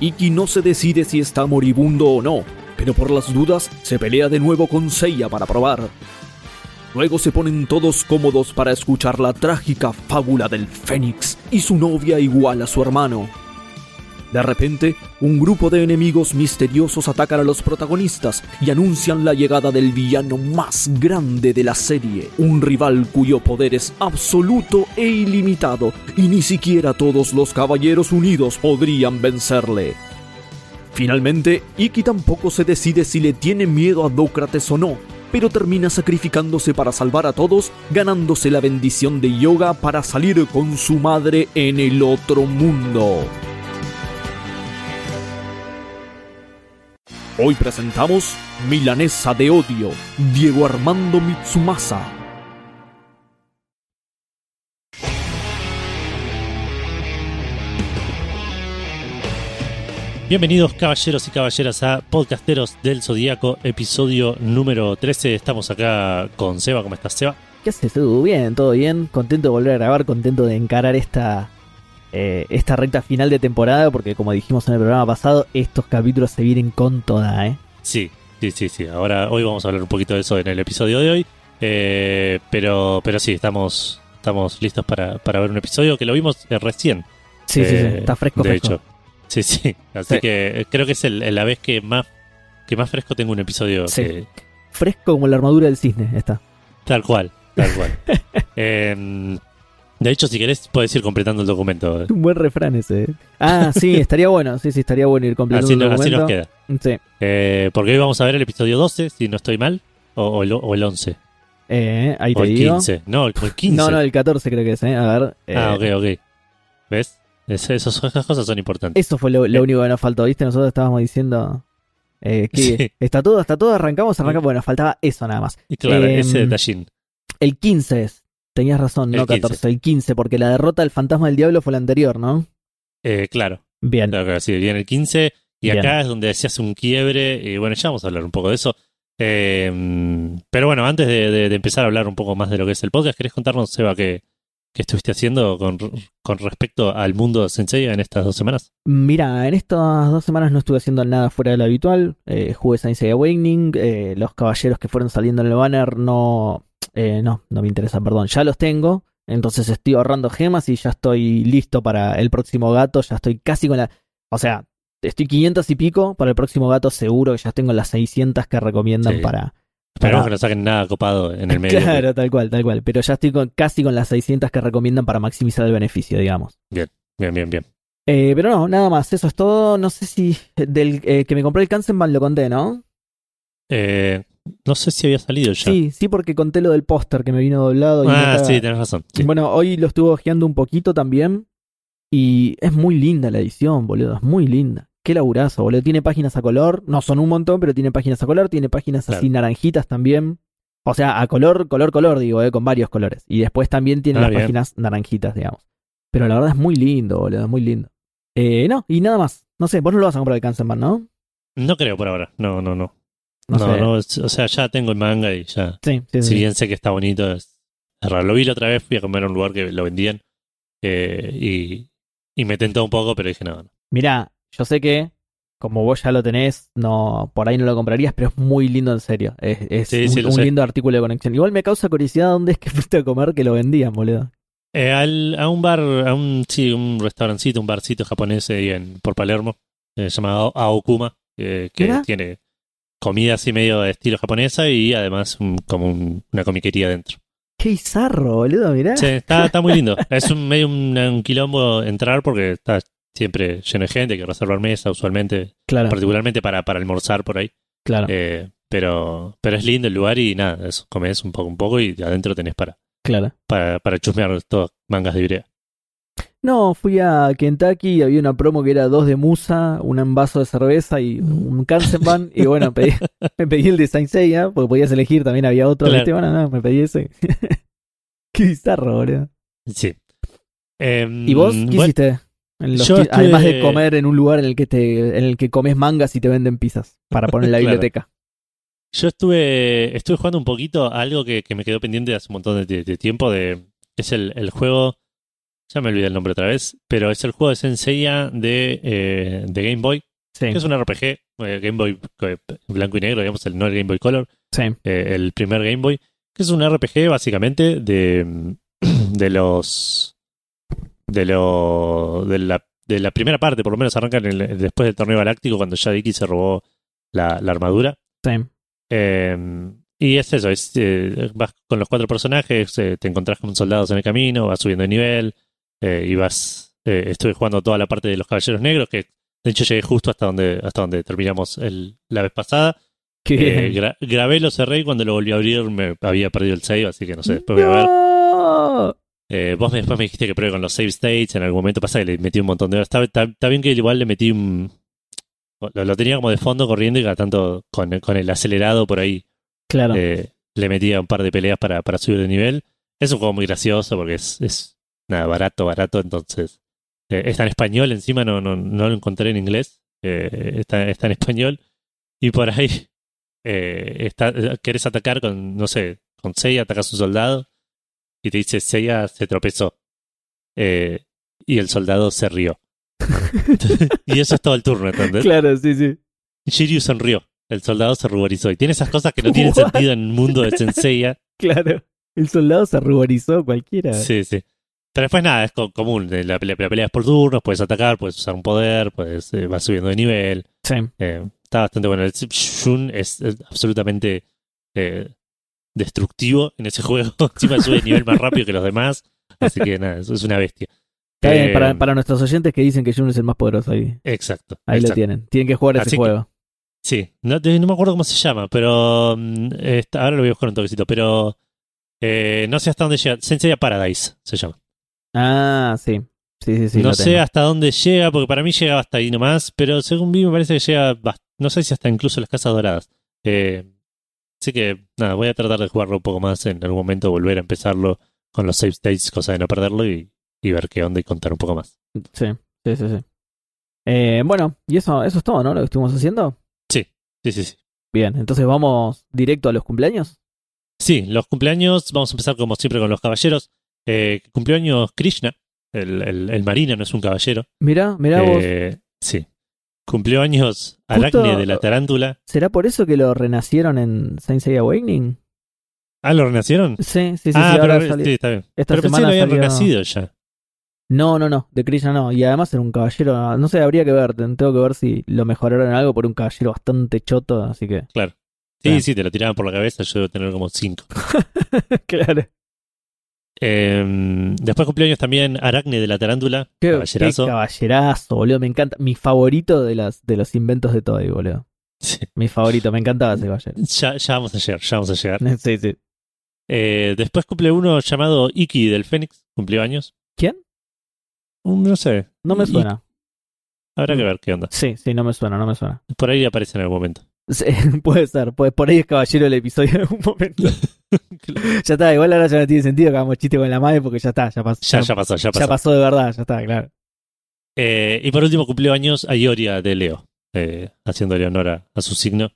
Iki no se decide si está moribundo o no, pero por las dudas se pelea de nuevo con Seiya para probar. Luego se ponen todos cómodos para escuchar la trágica fábula del Fénix y su novia igual a su hermano. De repente, un grupo de enemigos misteriosos atacan a los protagonistas y anuncian la llegada del villano más grande de la serie, un rival cuyo poder es absoluto e ilimitado, y ni siquiera todos los caballeros unidos podrían vencerle. Finalmente, Iki tampoco se decide si le tiene miedo a Dócrates o no, pero termina sacrificándose para salvar a todos, ganándose la bendición de Yoga para salir con su madre en el otro mundo. Hoy presentamos Milanesa de Odio, Diego Armando Mitsumasa. Bienvenidos caballeros y caballeras a Podcasteros del Zodíaco, episodio número 13. Estamos acá con Seba. ¿Cómo estás, Seba? ¿Qué haces tú? Bien, todo bien. Contento de volver a grabar, contento de encarar esta, eh, esta recta final de temporada, porque como dijimos en el programa pasado, estos capítulos se vienen con toda, ¿eh? Sí, sí, sí, sí. Ahora, hoy vamos a hablar un poquito de eso en el episodio de hoy. Eh, pero, pero sí, estamos, estamos listos para, para ver un episodio que lo vimos eh, recién. Sí, sí, sí, Eh, está fresco, De fresco. hecho. Sí, sí. Así Sí. que eh, creo que es el- la vez que más, que más fresco tengo un episodio. Sí. que- Fresco como la armadura del cisne, está. tal cual, tal cual. Em, de hecho, si querés, puedes ir completando el documento. Un buen refrán ese. ¿eh? Ah, sí, estaría bueno, sí, sí, estaría bueno ir completando Así, el no- así documento. nos queda. Sí. Eh, porque hoy vamos a ver el episodio 12, si no estoy mal, o, o el, o el 11, Eh, ahí te o el digo. 15. No, el, el 15. No, no, el 14 creo que es, ¿eh? A ver. eh, Ah, ok, ok. ¿Ves? Es- esos- esas cosas son importantes. Eso fue lo, lo único que nos faltó, ¿viste? Nosotros estábamos diciendo eh, que Sí. está todo, está todo, arrancamos, arrancamos. Bueno, faltaba eso nada más. Y claro, em, ese detallín. El 15 es. Tenías razón, El no 15. 14, el 15, porque la derrota del fantasma del diablo fue la anterior, ¿no? Eh, claro, Bien. claro, claro, sí, viene el 15 y Bien. acá es donde se hace un quiebre y bueno, ya vamos a hablar un poco de eso. Eh, pero bueno, antes de, de- de empezar a hablar un poco más de lo que es el podcast, ¿querés contarnos, Seba, qué, qué estuviste haciendo con, con respecto al mundo de Sensei en estas dos semanas? Mira, en estas dos semanas no estuve haciendo nada fuera de lo habitual. Eh, jugué Science Awakening. eh, los caballeros que fueron saliendo en el banner no, eh, no, no me interesa, perdón. Ya los tengo. Entonces estoy ahorrando gemas y ya estoy listo para el próximo gato. Ya estoy casi con la. O sea, estoy 500 y pico. Para el próximo gato seguro que ya tengo las 600 que recomiendan Sí. para. Esperemos para- que no saquen nada copado en el medio. Claro, tal cual, tal cual. Pero ya estoy con, casi con las 600 que recomiendan para maximizar el beneficio, digamos. Bien, bien, bien. Eh, pero no, nada más, eso es todo. No sé si del eh, que me compré el Kansenban lo conté, ¿no? Eh, no sé si había salido ya. Sí, sí, porque conté lo del póster que me vino doblado. y ah, sí, tenés razón. sí. Bueno, hoy lo estuve ojeando un poquito también. Y es muy linda la edición, boludo. Es muy linda. Qué laburazo, boludo. Tiene páginas a color. No son un montón, pero tiene páginas a color. Tiene páginas así naranjitas también. O sea, a color, color, color, digo, eh, con varios colores. Y después también tiene Ah, las bien. páginas naranjitas, digamos. Pero la verdad es muy lindo, boludo. Es muy lindo. Eh, no, y nada más. No sé, vos no lo vas a comprar el Kansenban, ¿no? No creo por ahora. No, no, no. No No, sé. no, es- o sea, ya tengo el manga y ya. Sí, sí, Si sí. bien sé que está bonito, es, raro. Lo vi la otra vez, fui a comer a un lugar que lo vendían eh, y, y me tentó un poco, pero dije, no, no. Mirá, yo sé que como vos ya lo tenés, no por ahí no lo comprarías, pero es muy lindo en serio. Es, es Sí, un, sí, lindo artículo de conexión. Igual me causa curiosidad dónde es que fuiste a comer que lo vendían, boludo. Eh, al- a un bar, a un, sí, un restaurancito, un barcito japonés ahí en, por Palermo, eh, llamado Aokuma, eh, que Mira. tiene comida así medio de estilo japonesa y además un- como un- una comiquería dentro. Qué bizarro, boludo, mirá. Sí, está, está muy lindo. Es un medio un, un quilombo entrar porque está siempre lleno de gente, hay que reservar mesa usualmente, Claro, particularmente para, para almorzar por ahí. claro, Eh, pero, pero es lindo el lugar y nada, comes un poco un poco y adentro tenés para, claro. para, para chusmear todas mangas de brea. No, fui a Kentucky y había una promo que era dos de musa, un vaso de cerveza y un Kansenban. y bueno, pedí- me pedí el de Saint Seiya, porque podías elegir, también había otro. Claro. Bueno, no, me pedí ese. Qué bizarro, boludo. Sí. Em, ¿Y vos qué bueno, hiciste? En los yo ti- estuve- Además de comer en un lugar en el que te, en el que comes mangas y te venden pizzas para poner en la Claro. biblioteca. Yo estuve, estuve jugando un poquito a algo que, que me quedó pendiente hace un montón de, de tiempo. De, es el, el juego. Ya me olvidé el nombre otra vez. Pero es el juego de Senseiya de, eh, de Game Boy. Sí, Que es un RPG. eh, Game Boy eh, blanco y negro, digamos, el, no el Game Boy Color. sí. eh, el primer Game Boy. Que es un RPG básicamente de, de los. De lo. De la, de la primera parte, por lo menos arrancan en el- después del torneo galáctico, cuando ya Iki se robó la, la armadura. sí. Eh, y es eso, es, eh, vas con los cuatro personajes, eh, te encontrás con soldados en el camino, vas subiendo de nivel, eh, y vas, eh, estuve jugando toda la parte de los caballeros negros, que de hecho llegué justo hasta donde, hasta donde terminamos el, la vez pasada. Eh, gra- grabé, lo cerré y cuando lo volví a abrir me había perdido el save, así que no sé, después voy a ver. Eh, vos me, después me dijiste que pruebe con los save states, en algún momento pasa que le metí un montón de horas. Está, está- está bien que igual le metí un... Lo, lo tenía como de fondo corriendo y cada tanto con, con el acelerado por ahí Claro. eh, le metía un par de peleas para, para subir de nivel. Es un juego muy gracioso porque es, es nada, barato, barato. Entonces, eh, está en español, encima no, no, no lo encontré en inglés. Eh, está, está en español. Y por ahí eh, está, querés atacar con, no sé, con Seiya, atacas a un soldado y te dice Seiya se tropezó. Eh, y el soldado se rió. y eso es todo el turno, ¿entendés? Claro, sí, sí. Shiryu sonrió. El soldado se ruborizó. Y tiene esas cosas que no tienen What? sentido en el mundo de Senseiya. Claro. El soldado se ruborizó cualquiera. Sí, sí. Pero después nada, es co- común. La, la, la pelea es por turnos, puedes atacar, puedes usar un poder, puedes, eh, vas subiendo de nivel. Sí. Eh, está bastante bueno. El Shun es, es absolutamente eh, destructivo en ese juego. Encima sube de nivel más rápido que los demás. Así que nada, es es una bestia. Eh, para, para nuestros oyentes que dicen que Jun es el más poderoso ahí. Exacto. Ahí lo tienen. Tienen que jugar ese que- juego. Sí, no, no me acuerdo cómo se llama, pero mm, ahora lo voy a buscar un toquecito, pero eh, no sé hasta dónde llega. Sensei Paradise se llama. Ah, sí. Sí, sí, sí. no sé tengo. hasta dónde llega, porque para mí llega hasta ahí nomás, pero según vi me parece que llega, no sé si hasta incluso las casas doradas. Eh, así que nada, voy a tratar de jugarlo un poco más en algún momento, volver a empezarlo con los save states, cosa de no perderlo y, y ver qué onda y contar un poco más. Sí, sí, sí. sí. Eh, bueno, y eso, eso es todo, ¿no? Lo que estuvimos haciendo. Sí, sí, sí. Bien, entonces vamos directo a los cumpleaños. Sí, los cumpleaños, vamos a empezar como siempre con los caballeros. Eh, cumpleaños Krishna, el, el, el marino, no es un caballero. Mirá, mirá vos. Eh, sí. Cumplió años Aracne de la tarántula. ¿Será por eso que lo renacieron en Saint Seiya Awakening? Ah, ¿lo renacieron? Sí, sí, sí. ah, sí, pero sí, está bien. esta pero pensé que lo habían salió- renacido ya. No, no, no, de Krishna no. Y además era un caballero, no sé, habría que ver, tengo que ver si lo mejoraron en algo por un caballero bastante choto, así que... Sí, Claro. sí, te lo tiraban por la cabeza. Yo debo tener como cinco. claro. Eh, después cumpleaños también Aracne de la tarántula. Qué, caballerazo. qué caballerazo, boludo, me encanta. Mi favorito de, las, de los inventos de Toei, boludo. Sí. Mi favorito, me encantaba ese caballero. Ya, ya vamos a llegar, ya vamos a llegar. Sí, sí. Eh, después cumple uno llamado Iki del Fénix. Cumplió años. ¿Quién? Un- No sé. No me suena. Habrá que ver qué onda. Sí, sí, no me suena, no me suena. Por ahí aparece en algún momento. Sí, puede ser, puede- por ahí es caballero el episodio en algún momento. ya está, igual ahora ya no tiene sentido que hagamos chiste con la madre porque ya está, ya pasó. Ya, ya pasó, ya pasó. ya pasó de verdad, ya está, claro. Eh, y por último cumplió años Ayoria de Leo, eh, haciéndole honor a, a su signo.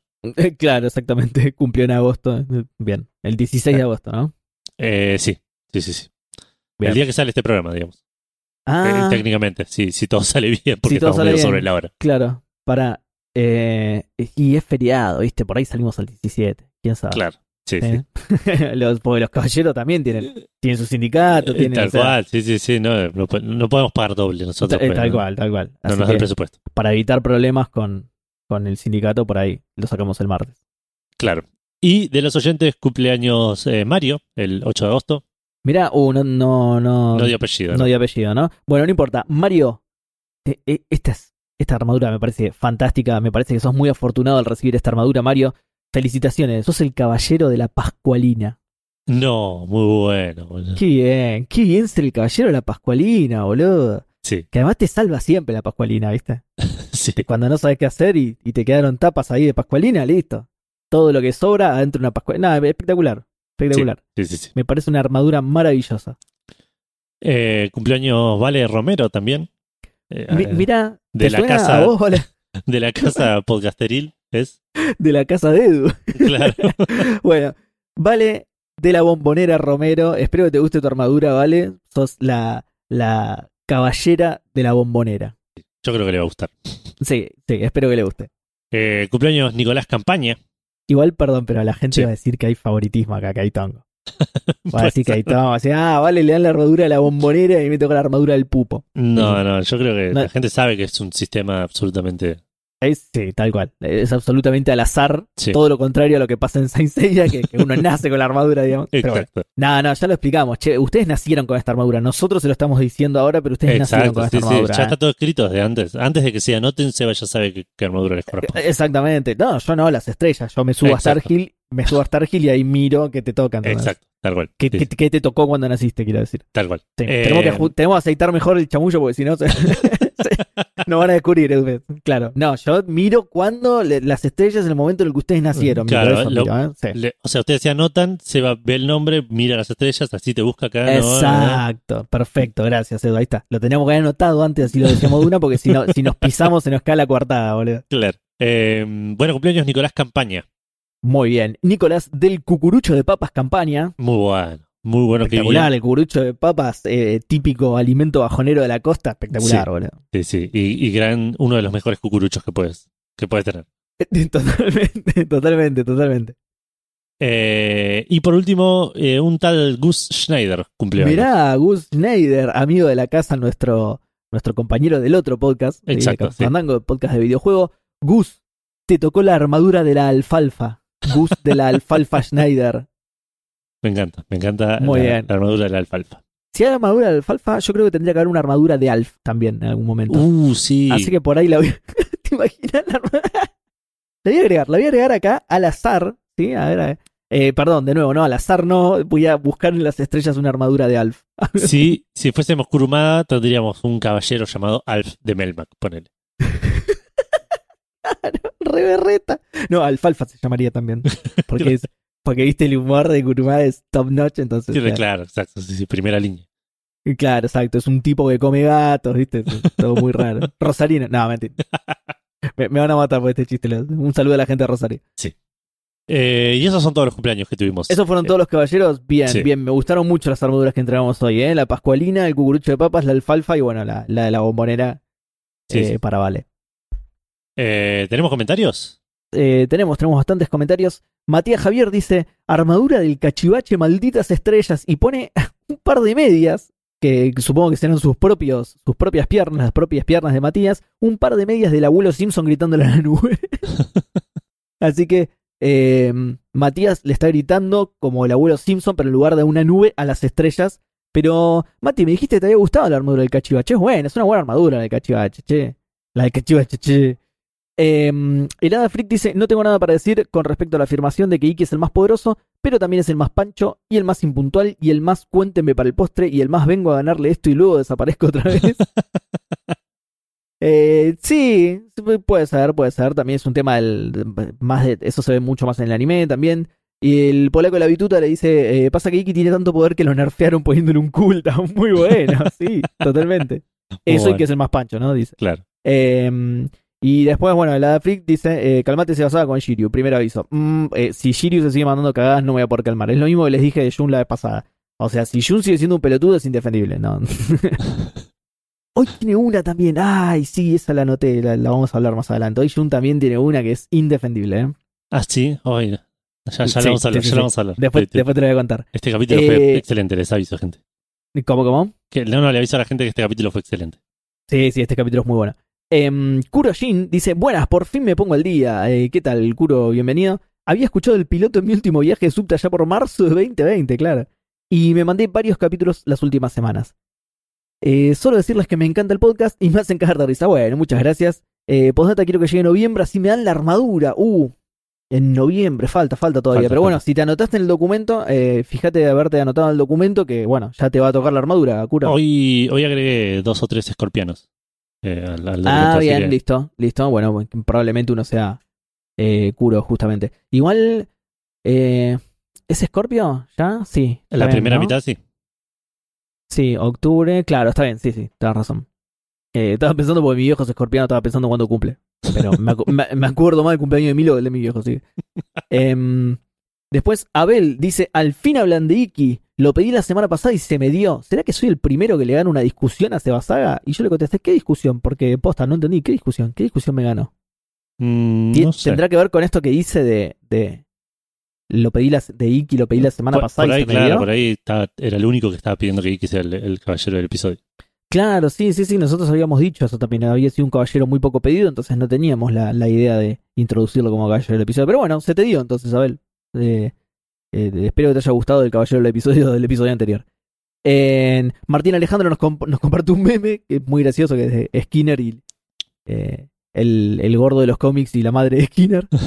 Claro, exactamente, cumplió en agosto. Bien, el 16 de agosto, ¿no? Eh, sí, sí, sí, sí. Bien. El día que sale este programa, digamos. Ah, Eh, técnicamente, sí, si todo sale bien, porque todo estamos sale bien. sobre la hora. claro, para... Eh, y es feriado, ¿viste? Por ahí salimos al 17, quién sabe. Claro, sí, sí. ¿Eh? los, porque los caballeros también tienen, tienen su sindicato, Eh, tienen... tal o sea, cual, sí, sí, sí. No, no, po- no podemos pagar doble nosotros. eh, pues, tal no- cual, tal cual. No nos da el presupuesto. para evitar problemas con, con el sindicato, por ahí lo sacamos el martes. Claro. Y de los oyentes, cumpleaños eh, Mario, el 8 de agosto. Mirá, uh, no, no, no, No dio apellido. no ¿no? dio apellido, ¿no? Bueno, no importa. Mario, eh, eh, esta, es- esta armadura me parece fantástica. Me parece que sos muy afortunado al recibir esta armadura, Mario. Felicitaciones, sos el caballero de la Pascualina. No, muy bueno. boludo. Qué bien, qué bien ser el caballero de la Pascualina, boludo. Sí, Que además te salva siempre la Pascualina, ¿viste? sí. Cuando no sabes qué hacer y, y te quedaron tapas ahí de Pascualina, listo. Todo lo que sobra adentro de una Pascualina. Nada, espectacular. Espectacular. Sí, sí, sí. Me parece una armadura maravillosa. Eh, cumpleaños Vale Romero también. Eh, Mi- mira, de ¿te la casa- vos, Vale? de la casa podcasteril, ¿es? de la casa de Edu. Claro. bueno, Vale de la bombonera Romero. Espero que te guste tu armadura, Vale. Sos la, la caballera de la bombonera. Yo creo que le va a gustar. Sí, sí, espero que le guste. Eh, cumpleaños Nicolás Campaña. Igual, perdón, pero la gente Sí. va a decir que hay favoritismo acá, que hay tongo. Va a decir que hay tongo. Va a decir, ah, vale, le dan la armadura de la bombonera y me toca la armadura del pupo. No, no, yo creo que No. la gente sabe que es un sistema absolutamente. Es- sí, tal cual. Es absolutamente al azar. Sí. Todo lo contrario a lo que pasa en Saint Seiya, que, que uno nace con la armadura, digamos. Pero bueno. Exacto. No, no, ya lo explicamos. Che, ustedes nacieron con esta armadura. Nosotros se lo estamos diciendo ahora, pero ustedes nacieron con esta sí, sí. armadura. Ya ¿eh? está todo escrito desde antes. Antes de que se anoten, Seba ya sabe qué, qué armadura les corresponde. Exactamente. No, yo no, las estrellas. Yo me subo Exacto. a Starhill, me subo a Starhill y ahí miro que te tocan. Exacto, tal cual. ¿Qué, Sí, qué- qué te tocó cuando naciste, quiero decir? Tal cual. Sí, Eh, tenemos, que, ju- tenemos que aceitar mejor el chamullo porque si no, se- no van a descubrir. Claro, no, yo miro cuando le- las estrellas en el momento en el que ustedes nacieron. Claro, eso, lo- miro, ¿eh? Sí. Le- o sea, ustedes se anotan, Seba ve el nombre, mira las estrellas, así te busca acá. ¿no? Exacto, perfecto, gracias Edu, ahí está. Lo teníamos que haber anotado antes, así lo decíamos de una, porque si, no, si nos pisamos se nos cae la coartada, boludo. Claro. Eh, bueno, cumpleaños Nicolás Campaña. Muy bien. Nicolás del cucurucho de papas campaña. Muy bueno. Muy bueno que Espectacular, el cucurucho de papas, eh, típico alimento bajonero de la costa, espectacular, Sí. boludo. Sí, sí. Y, y gran, uno de los mejores cucuruchos que puedes, que puedes tener. Totalmente, totalmente, totalmente. Eh, y por último, eh, un tal Gus Schneider cumplió. Mirá, Gus Schneider, amigo de la casa, nuestro, nuestro compañero del otro podcast, de Exacto, sí. Fandango, podcast de videojuego. Gus, te tocó la armadura de la alfalfa. Gus de la alfalfa Schneider. Me encanta, me encanta Muy la, bien. la armadura de la alfalfa. Si hay armadura de alfalfa, yo creo que tendría que haber una armadura de alf también en algún momento. Uh, sí. Así que por ahí la voy a... ¿Te imaginas la armadura? La voy a agregar, la voy a agregar acá al azar, ¿sí? A ver, a ver. Eh, perdón, de nuevo, no, al azar no, voy a buscar en las estrellas una armadura de alf. Sí, si fuésemos Kurumada, tendríamos un caballero llamado Alf de Melmac, ponele. Re berreta. No, alfalfa se llamaría también. Porque, es, porque viste el humor de Kurumada es top notch, entonces. Sí, claro. claro, exacto, sí, sí, primera línea. Claro, exacto. Es un tipo que come gatos, viste. Todo muy raro. Rosarino. No, mentira. Me, me van a matar por este chiste. Un saludo a la gente de Rosario. Eh, y esos son todos los cumpleaños que tuvimos. Esos fueron Eh, todos los caballeros. Bien, sí. bien. Me gustaron mucho las armaduras que entregamos hoy, ¿eh? La pascualina, el cucurucho de papas, la alfalfa y bueno, la, la de la bombonera Sí, eh, sí. para Vale. ¿Tenemos comentarios? Eh, tenemos, tenemos bastantes comentarios. Matías Javier dice: Armadura del cachivache, malditas estrellas. Y pone un par de medias, que supongo que serán sus propios, sus propias piernas, las propias piernas de Matías. Un par de medias del abuelo Simpson gritándole a la nube. Así que eh, Matías le está gritando como el abuelo Simpson, pero en lugar de una nube, a las estrellas. Pero, Mati, me dijiste que te había gustado la armadura del cachivache. Es buena, es una buena armadura la del cachivache, che. La del cachivache, che. Eh, el Hada Freak dice: No tengo nada para decir con respecto a la afirmación de que Iki es el más poderoso, pero también es el más pancho y el más impuntual y el más cuénteme para el postre y el más vengo a ganarle esto y luego desaparezco otra vez. Eh, sí, puede ser, puede ser. También es un tema del. Más de, eso se ve mucho más en el anime también. Y el polaco de la bituta le dice: eh, Pasa que Iki tiene tanto poder que lo nerfearon poniéndole un cooldown. Muy bueno, sí, totalmente. Eso y Bueno. que es el más pancho, ¿no? Dice. Claro. Eh, y después, bueno, el Hada Freak dice: eh, Calmate, se basaba con Shiryu. Primer aviso: mm, eh, Si Shiryu se sigue mandando cagadas, no me voy a poder calmar. Es lo mismo que les dije de Jun la vez pasada. O sea, si Jun sigue siendo un pelotudo, es indefendible, ¿no? Hoy tiene una también. Ay, sí, esa la anoté, la, la vamos a hablar más adelante. Hoy Jun también tiene una que es indefendible, ¿e Ah, sí, Ay, ya, ya Sí, la vamos a hablar, sí, sí, ya la vamos a hablar. Después, te lo voy a contar. Este capítulo Eh, fue excelente, les aviso, gente. ¿Cómo, cómo? Que, no, no, le aviso a la gente que este capítulo fue excelente. Sí, sí, este capítulo es muy bueno. Em, Kuro Jin dice, buenas, por fin me pongo al día. Eh, ¿Qué tal, Kuro? Bienvenido. Había escuchado el piloto en mi último viaje de subte allá por marzo de 2020, claro. Y me mandé varios capítulos las últimas semanas. Eh, solo decirles que me encanta el podcast y me hacen cagar de risa. Bueno, muchas gracias. Eh, postdata quiero que llegue noviembre, así me dan la armadura. Uh, en noviembre, falta, falta todavía. Falta, Pero bueno, falta. si te anotaste en el documento, eh, fíjate de haberte anotado en el documento que, bueno, ya te va a tocar la armadura, Kuro. Hoy, hoy agregué dos o tres escorpianos. Eh, al, al documento, Ah, bien, que- listo, listo. Bueno, probablemente uno sea eh, Kuro, justamente. Igual, eh, ¿es Scorpio? ¿Ya? Sí. La bien, primera ¿no? mitad sí. Sí, octubre, claro, está bien, sí, sí, tenés razón. Eh, estaba pensando porque mi viejo es escorpiano, estaba pensando cuándo cumple. Pero me, acu- me- me acuerdo más del cumpleaños de Milo que el de mi viejo, sí. Em, después, Abel dice: Al fin hablan de Iki. Lo pedí la semana pasada y se me dio. ¿Será que soy el primero que le gana una discusión a Sebasaga? Y yo le contesté: ¿Qué discusión? Porque posta, no entendí. ¿Qué discusión? ¿Qué discusión me ganó? Mm, no sé. ¿Tendrá que ver con esto que hice de. de lo pedí la, de Iki, lo pedí la semana por, pasada por y ahí, se me claro, dio? por ahí estaba- era el único que estaba pidiendo que Iki sea el, el caballero del episodio. Claro, sí, sí, sí, nosotros habíamos dicho eso también. Había sido un caballero muy poco pedido, entonces no teníamos la, la idea de introducirlo como caballero del episodio. Pero bueno, se te dio entonces, Abel. Eh, eh, espero que te haya gustado el caballero del episodio del episodio anterior. En- Martín Alejandro nos, comp- nos comparte un meme que es muy gracioso, que es de Skinner y eh, el, el gordo de los cómics y la madre de Skinner.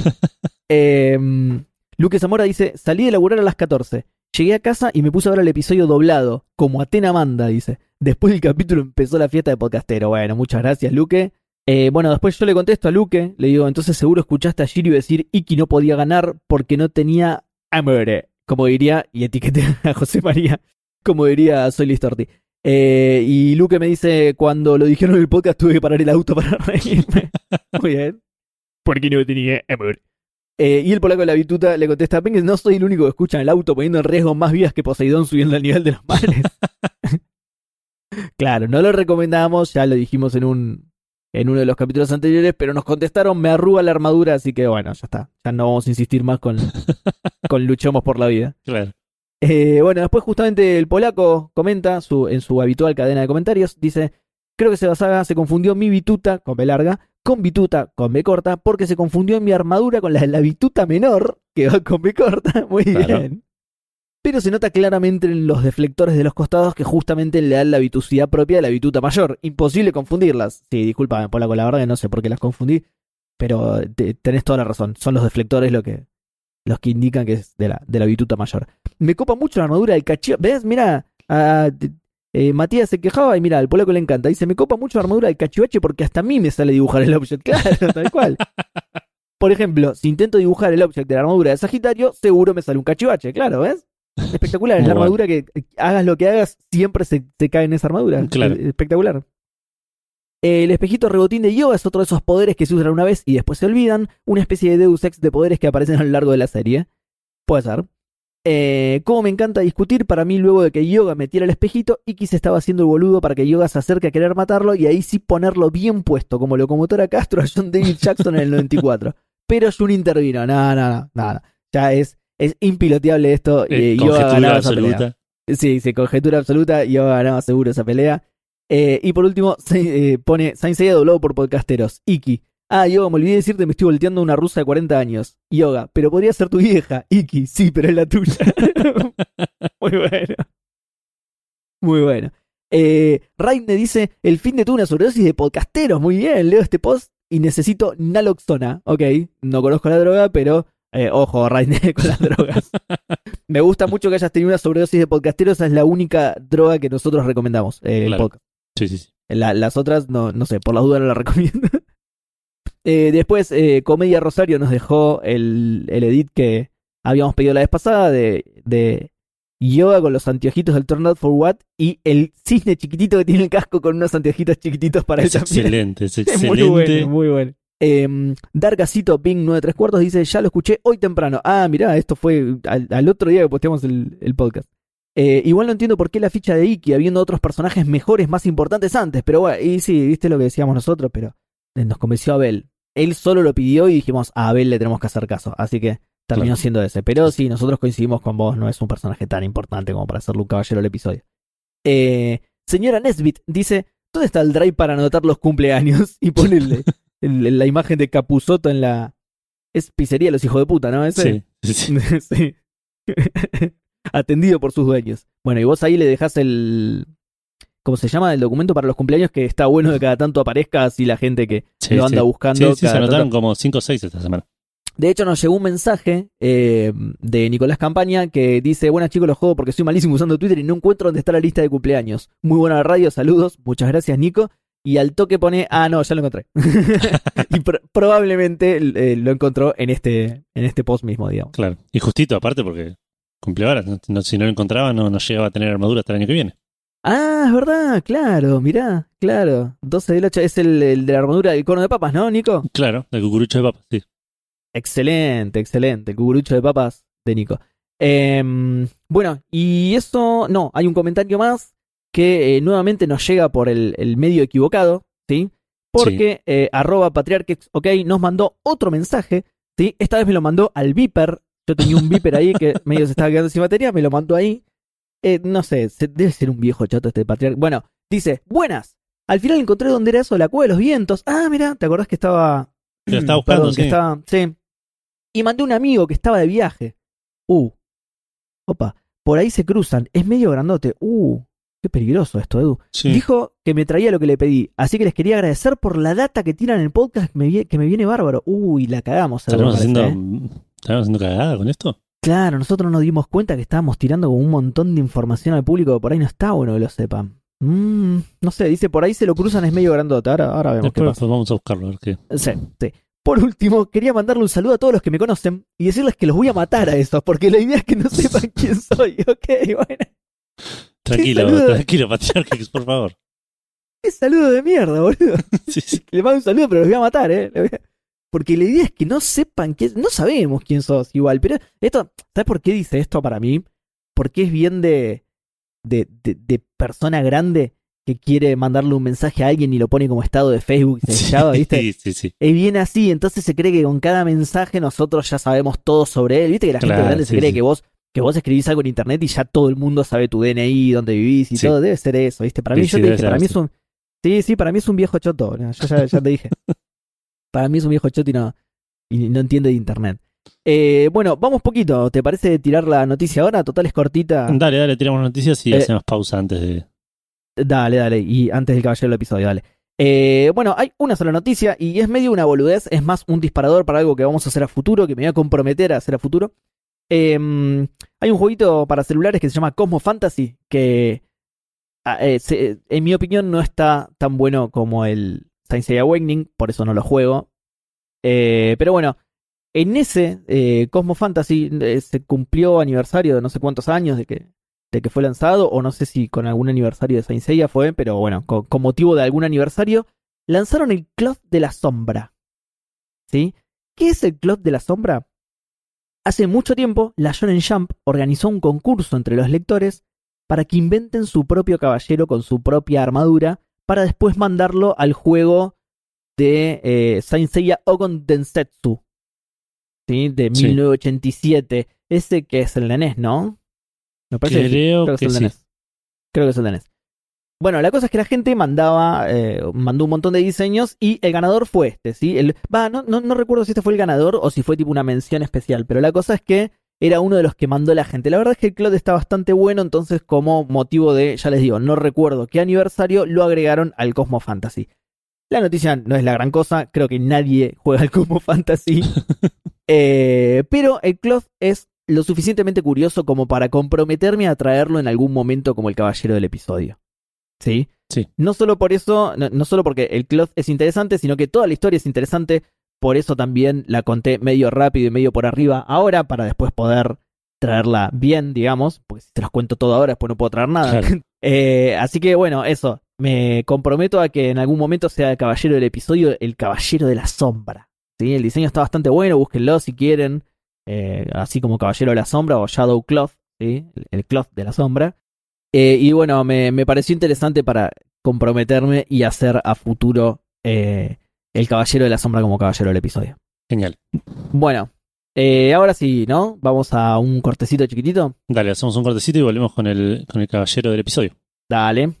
Em, Luque Zamora dice, salí de laburar a las 14. Llegué a casa y me puse a ver el episodio doblado, como Atena manda, dice. Después del capítulo empezó la fiesta de podcastero. Bueno, muchas gracias, Luque. Eh, bueno, después yo le contesto a Luque, le digo, entonces seguro escuchaste a Shiryu decir Iki no podía ganar porque no tenía hambre, como diría, y etiqueté a José María, como diría Soy Listorti. Eh, y Luque me dice, cuando lo dijeron en el podcast tuve que parar el auto para reírme. Muy bien. Porque no tenía hambre. Eh, y el polaco de la bituta le contesta, que no soy el único que escucha en el auto poniendo en riesgo más vidas que Poseidón subiendo al nivel de los mares. claro, no lo recomendamos, ya lo dijimos en un en uno de los capítulos anteriores, pero nos contestaron, me arruga la armadura, así que bueno, ya está. Ya no vamos a insistir más con, con luchamos por la vida. Claro. Eh, bueno, después justamente el polaco comenta su, en su habitual cadena de comentarios, dice, creo que Sebasaga se confundió mi bituta, con B larga, con bituta, con B corta, porque se confundió en mi armadura con la de la bituta menor, que va con B corta, muy Claro. bien. Pero se nota claramente en los deflectores de los costados que justamente le dan la bitucidad propia de la bituta mayor. Imposible confundirlas. Sí, disculpa, polaco, la verdad que no sé por qué las confundí, pero te- tenés toda la razón. Son los deflectores lo que, los que indican que es de la, de mayor. Me copa mucho la armadura del cachivache. ¿Ves? Mira, eh, Matías se quejaba y mira, al polaco le encanta. Dice, me copa mucho la armadura del cachivache porque hasta a mí me sale dibujar el object. Claro, tal cual. Por ejemplo, si intento dibujar el object de la armadura de Sagitario, seguro me sale un cachivache. Claro, ¿ves? Espectacular. Es la bueno. armadura que eh, hagas lo que hagas, siempre se, se cae en esa armadura. Claro. Espectacular. El espejito rebotín de yoga es otro de esos poderes que se usan una vez y después se olvidan. Una especie de Deus Ex de poderes que aparecen a lo largo de la serie. Puede ser. Eh, como me encanta discutir, para mí luego de que Yoga metiera el espejito, Iki se estaba haciendo el boludo para que Yoga se acerque a querer matarlo y ahí sí ponerlo bien puesto, como locomotora Castro a John David Jackson en el 94. Pero Jun intervino, no, no, no, nada. Ya es, es impiloteable esto. Eh, y Yoga conjetura ganaba esa pelea. absoluta. Sí, sí, conjetura absoluta. Yoga ganaba seguro esa pelea. Eh, y por último, se, eh, pone Saint Seiya doblado por podcasteros. Iki. Ah, Yoga, me olvidé de decirte, me estoy volteando una rusa de 40 años. Yoga, pero podría ser tu vieja. Iki, sí, pero es la tuya. Muy bueno. Muy bueno. Eh, Raine dice, el fin de tu una sobredosis de podcasteros. Muy bien, leo este post y necesito naloxona. Ok, no conozco la droga, pero eh, ojo, Raine, con las drogas. Me gusta mucho que hayas tenido una sobredosis de podcasteros. Esa es la única droga que nosotros recomendamos. eh, el podcast. Sí, sí, sí. La- las otras, no, no sé, por las dudas no las recomiendo. Eh, después, eh, Comedia Rosario nos dejó el, el edit que habíamos pedido la vez pasada de, de yoga con los anteojitos del Turn Out for What y el cisne chiquitito que tiene el casco con unos anteojitos chiquititos para Es también. excelente, es Es excelente. muy bueno, muy bueno. Eh, Dargacito Ping 93 cuartos dice, ya lo escuché hoy temprano. Ah, mirá, esto fue al, al otro día que posteamos el, el podcast. Eh, igual no entiendo por qué la ficha de Iki, habiendo otros personajes mejores, más importantes antes. Pero bueno, y sí, viste lo que decíamos nosotros, pero eh, nos convenció Abel. Él solo lo pidió y dijimos, a Abel le tenemos que hacer caso. Así que terminó Claro. siendo ese. Pero sí, nosotros coincidimos con vos, no es un personaje tan importante como para hacerle un caballero al episodio. Eh, señora Nesbit dice, ¿Dónde está el drive para anotar los cumpleaños? Y ponerle el- la imagen de Capuzoto en la. Es pizzería los hijos de puta, ¿no? Ese. Sí, sí, sí. Atendido por sus dueños. Bueno, y vos ahí le dejás el. ¿Cómo se llama? El documento para los cumpleaños que está bueno que cada tanto aparezca así la gente que Sí, lo anda buscando. Sí, sí, se anotaron tanto. como 5 o 6 esta semana. De hecho, nos llegó un mensaje eh, de Nicolás Campaña que dice: Buenas chicos, los juego porque soy malísimo usando Twitter y no encuentro dónde está la lista de cumpleaños. Muy buena radio, saludos. Muchas gracias, Nico. Y al toque pone: Ah, no, ya lo encontré. y pro- probablemente eh, lo encontró en este, en este post mismo, digamos. Claro. Y justito, aparte, porque cumple ahora. No- no- si no lo encontraba, no, no llegaba a tener armadura hasta el año que viene. Ah, es verdad, claro, mirá, claro. 12 del 8 es el, el de la armadura del cono de papas, ¿no, Nico? Claro, el cucurucho de papas, sí. Excelente, excelente. El cucurucho de papas de Nico. Em, bueno, y eso, no, hay un comentario más que eh, nuevamente nos llega por el, el medio equivocado, ¿sí? Porque eh, arroba patriarchex, ok, nos mandó otro mensaje, ¿sí? Esta vez me lo mandó al Viper. Yo tenía un Viper ahí que medio se estaba quedando sin batería, me lo mandó ahí. Eh, no sé, se- debe ser un viejo chato este patriarca. Bueno, dice, buenas. Al final encontré dónde era eso, la cueva de los vientos. Ah, mira, ¿te acordás que estaba... Lo estaba buscando, Perdón, que sí. estaba... Sí. Y mandé un amigo que estaba de viaje. Uh. Opa. Por ahí se cruzan. Es medio grandote. Uh. Qué peligroso esto, Edu. Sí. Dijo que me traía lo que le pedí. Así que les quería agradecer por la data que tiran en el podcast que me, vie- que me viene bárbaro. Uy, la cagamos. Edu, ¿Estaremos me haciendo, ¿eh? ¿Estaremos haciendo cagada con esto? Claro, nosotros nos dimos cuenta que estábamos tirando como un montón de información al público que por ahí no está bueno que lo sepan. Mm, no sé, dice por ahí se lo cruzan, es medio grandote. Ahora, ahora vemos qué Después pasa. vamos a buscarlo, a ver qué. Sí, sí. Por último, quería mandarle un saludo a todos los que me conocen y decirles que los voy a matar a esos, porque la idea es que no sepan quién soy, ¿ok? Bueno, Tranquilo, tranquilo, Patriarchex, por favor. qué saludo de mierda, boludo. Sí, sí. Les mando un saludo, pero los voy a matar, ¿eh? Porque la idea es que no sepan quién... No sabemos quién sos igual, pero esto... ¿Sabes por qué dice esto para mí? Porque es bien de... De, de, de persona grande que quiere mandarle un mensaje a alguien y lo pone como estado de Facebook y se Sí, llama, ¿viste? Sí, sí, sí. Es bien así, entonces se cree que con cada mensaje nosotros ya sabemos todo sobre él. Viste que la gente grande se cree sí. que vos que vos escribís algo en internet y ya todo el mundo sabe tu DNI, dónde vivís y Sí. todo. Debe ser eso, ¿viste? Para mí, Sí, yo sí, te dije, para mí es un. Sí, sí, para mí es un viejo choto. ¿no? Yo ya, ya te dije. para mí es un viejo choto y no, y no entiende de internet. Eh, bueno, vamos poquito. ¿Te parece tirar la noticia ahora? Total es cortita. Dale, dale, tiramos noticias y Eh, hacemos pausa antes de. Dale, dale. Y antes del caballero del episodio, dale. Eh, bueno, hay una sola noticia y es medio una boludez, es más un disparador para algo que vamos a hacer a futuro, que me voy a comprometer a hacer a futuro. Eh, hay un jueguito para celulares que se llama Cosmo Fantasy, que ah, eh, en mi opinión no está tan bueno como el Seiya Awakening, por eso no lo juego. Eh, pero bueno, en ese eh, Cosmo Fantasy se cumplió aniversario de no sé cuántos años de que, de que fue lanzado, o no sé si con algún aniversario de Saint Seiya fue, pero bueno, con, con motivo de algún aniversario, lanzaron el Cloth de la Sombra. ¿Sí? ¿Qué es el Cloth de la Sombra? Hace mucho tiempo, la Shonen Jump organizó un concurso entre los lectores para que inventen su propio caballero con su propia armadura, para después mandarlo al juego de eh, Saint Seiya Ogon Densetsu. ¿Sí? De Sí. 1987. Ese que es el de NES, ¿no? Me parece que sí. Creo Creo que que es el sí. de NES. Creo que es el de NES. Bueno, la cosa es que la gente mandaba, eh, mandó un montón de diseños y el ganador fue este, ¿sí? El, no, no, no recuerdo si este fue el ganador o si fue tipo una mención especial, pero la cosa es que era uno de los que mandó la gente. La verdad es que el Cloud está bastante bueno, entonces como motivo de, ya les digo, no recuerdo qué aniversario, lo agregaron al Cosmo Fantasy. La noticia no es la gran cosa, creo que nadie juega al Cosmo Fantasy, Eh, pero el Cloth es lo suficientemente curioso como para comprometerme a traerlo en algún momento como el caballero del episodio. ¿Sí? Sí. No solo por eso, no, no solo porque el Cloth es interesante, sino que toda la historia es interesante. Por eso también la conté medio rápido y medio por arriba ahora, para después poder traerla bien, digamos. Porque si te los cuento todo ahora, después no puedo traer nada. Claro. Eh, así que bueno, eso. Me comprometo a que en algún momento sea el caballero del episodio, el caballero de la sombra. ¿sí? El diseño está bastante bueno, búsquenlo si quieren. eh, así como Caballero de la Sombra o Shadow Cloth, ¿sí? el, el Cloth de la Sombra. Eh, y bueno, me, me pareció interesante para comprometerme y hacer a futuro eh, el Caballero de la Sombra como Caballero del episodio. Genial. Bueno, eh, ahora sí, ¿no? Vamos a un cortecito chiquitito. Dale, hacemos un cortecito y volvemos con el, con el caballero del episodio. Dale.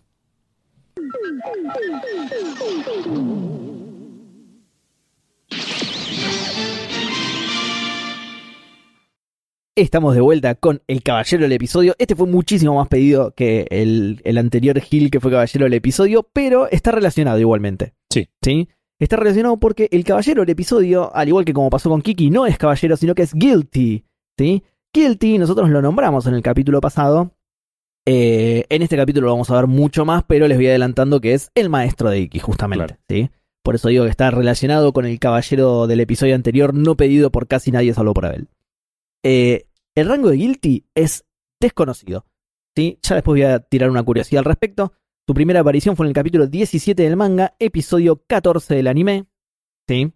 Estamos de vuelta con el caballero del episodio. Este fue muchísimo más pedido que el, el anterior Gil que fue caballero del episodio, pero está relacionado igualmente. Sí. ¿Sí? Está relacionado porque el caballero del episodio, al igual que como pasó con Kiki, no es caballero, sino que es guilty. ¿Sí? Guilty, nosotros lo nombramos en el capítulo pasado. Eh, en este capítulo lo vamos a ver mucho más, pero les voy adelantando que es el maestro de Iki, justamente. ¿sí? Por eso digo que está relacionado con el caballero del episodio anterior, no pedido por casi nadie, salvo por Abel. Eh, el rango de Guilty es desconocido. ¿sí? Ya después voy a tirar una curiosidad al respecto. Su primera aparición fue en el capítulo 17 del manga, episodio 14 del anime. ¿sí?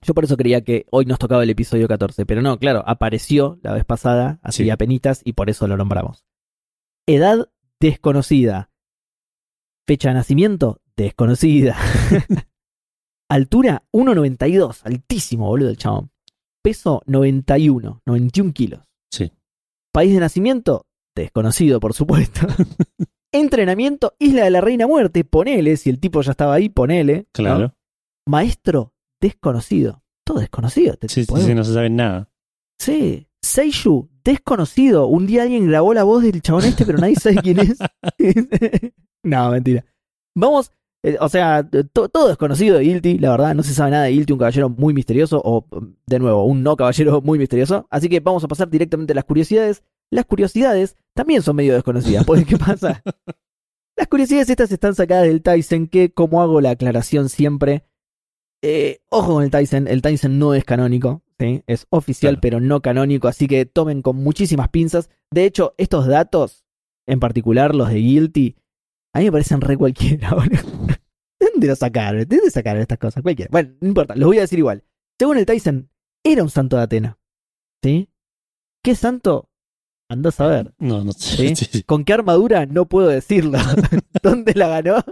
Yo por eso creía que hoy nos tocaba el episodio 14, pero no, claro, apareció la vez pasada, así Sí. a penitas, y por eso lo nombramos. Edad desconocida. Fecha de nacimiento desconocida. Altura 1,92, altísimo, boludo, el chabón. Peso 91, 91 kilos. Sí. País de nacimiento desconocido, por supuesto. Entrenamiento Isla de la Reina Muerte, ponele, si el tipo ya estaba ahí, ponele. ¿no? Claro. Maestro desconocido. Todo desconocido. este Sí, sí, ¿eh? sí, no se sabe nada. Sí. Seishu, desconocido. Un día alguien grabó la voz del chabón este, pero nadie sabe quién es. no, mentira. Vamos, eh, o sea, to- todo desconocido de Guilty, la verdad, no se sabe nada de Guilty, un caballero muy misterioso, o de nuevo, un no caballero muy misterioso. Así que vamos a pasar directamente a las curiosidades. Las curiosidades también son medio desconocidas, porque ¿qué pasa? Las curiosidades estas están sacadas del Tyson, que como hago la aclaración siempre, eh, ojo con el Tyson, el Tyson no es canónico, ¿sí? es oficial Claro. pero no canónico, así que tomen con muchísimas pinzas. De hecho, estos datos, en particular los de Guilty, a mí me parecen re cualquiera. boludo. ¿De dónde lo sacaron? ¿De dónde sacaron estas cosas? Cualquiera. Bueno, no importa, los voy a decir igual. Según el Tyson, era un santo de Atena. ¿Sí? ¿Qué santo? Andás a ver. No, no sé. ¿Sí? Sí, sí. ¿Con qué armadura? No puedo decirlo. ¿Dónde la ganó?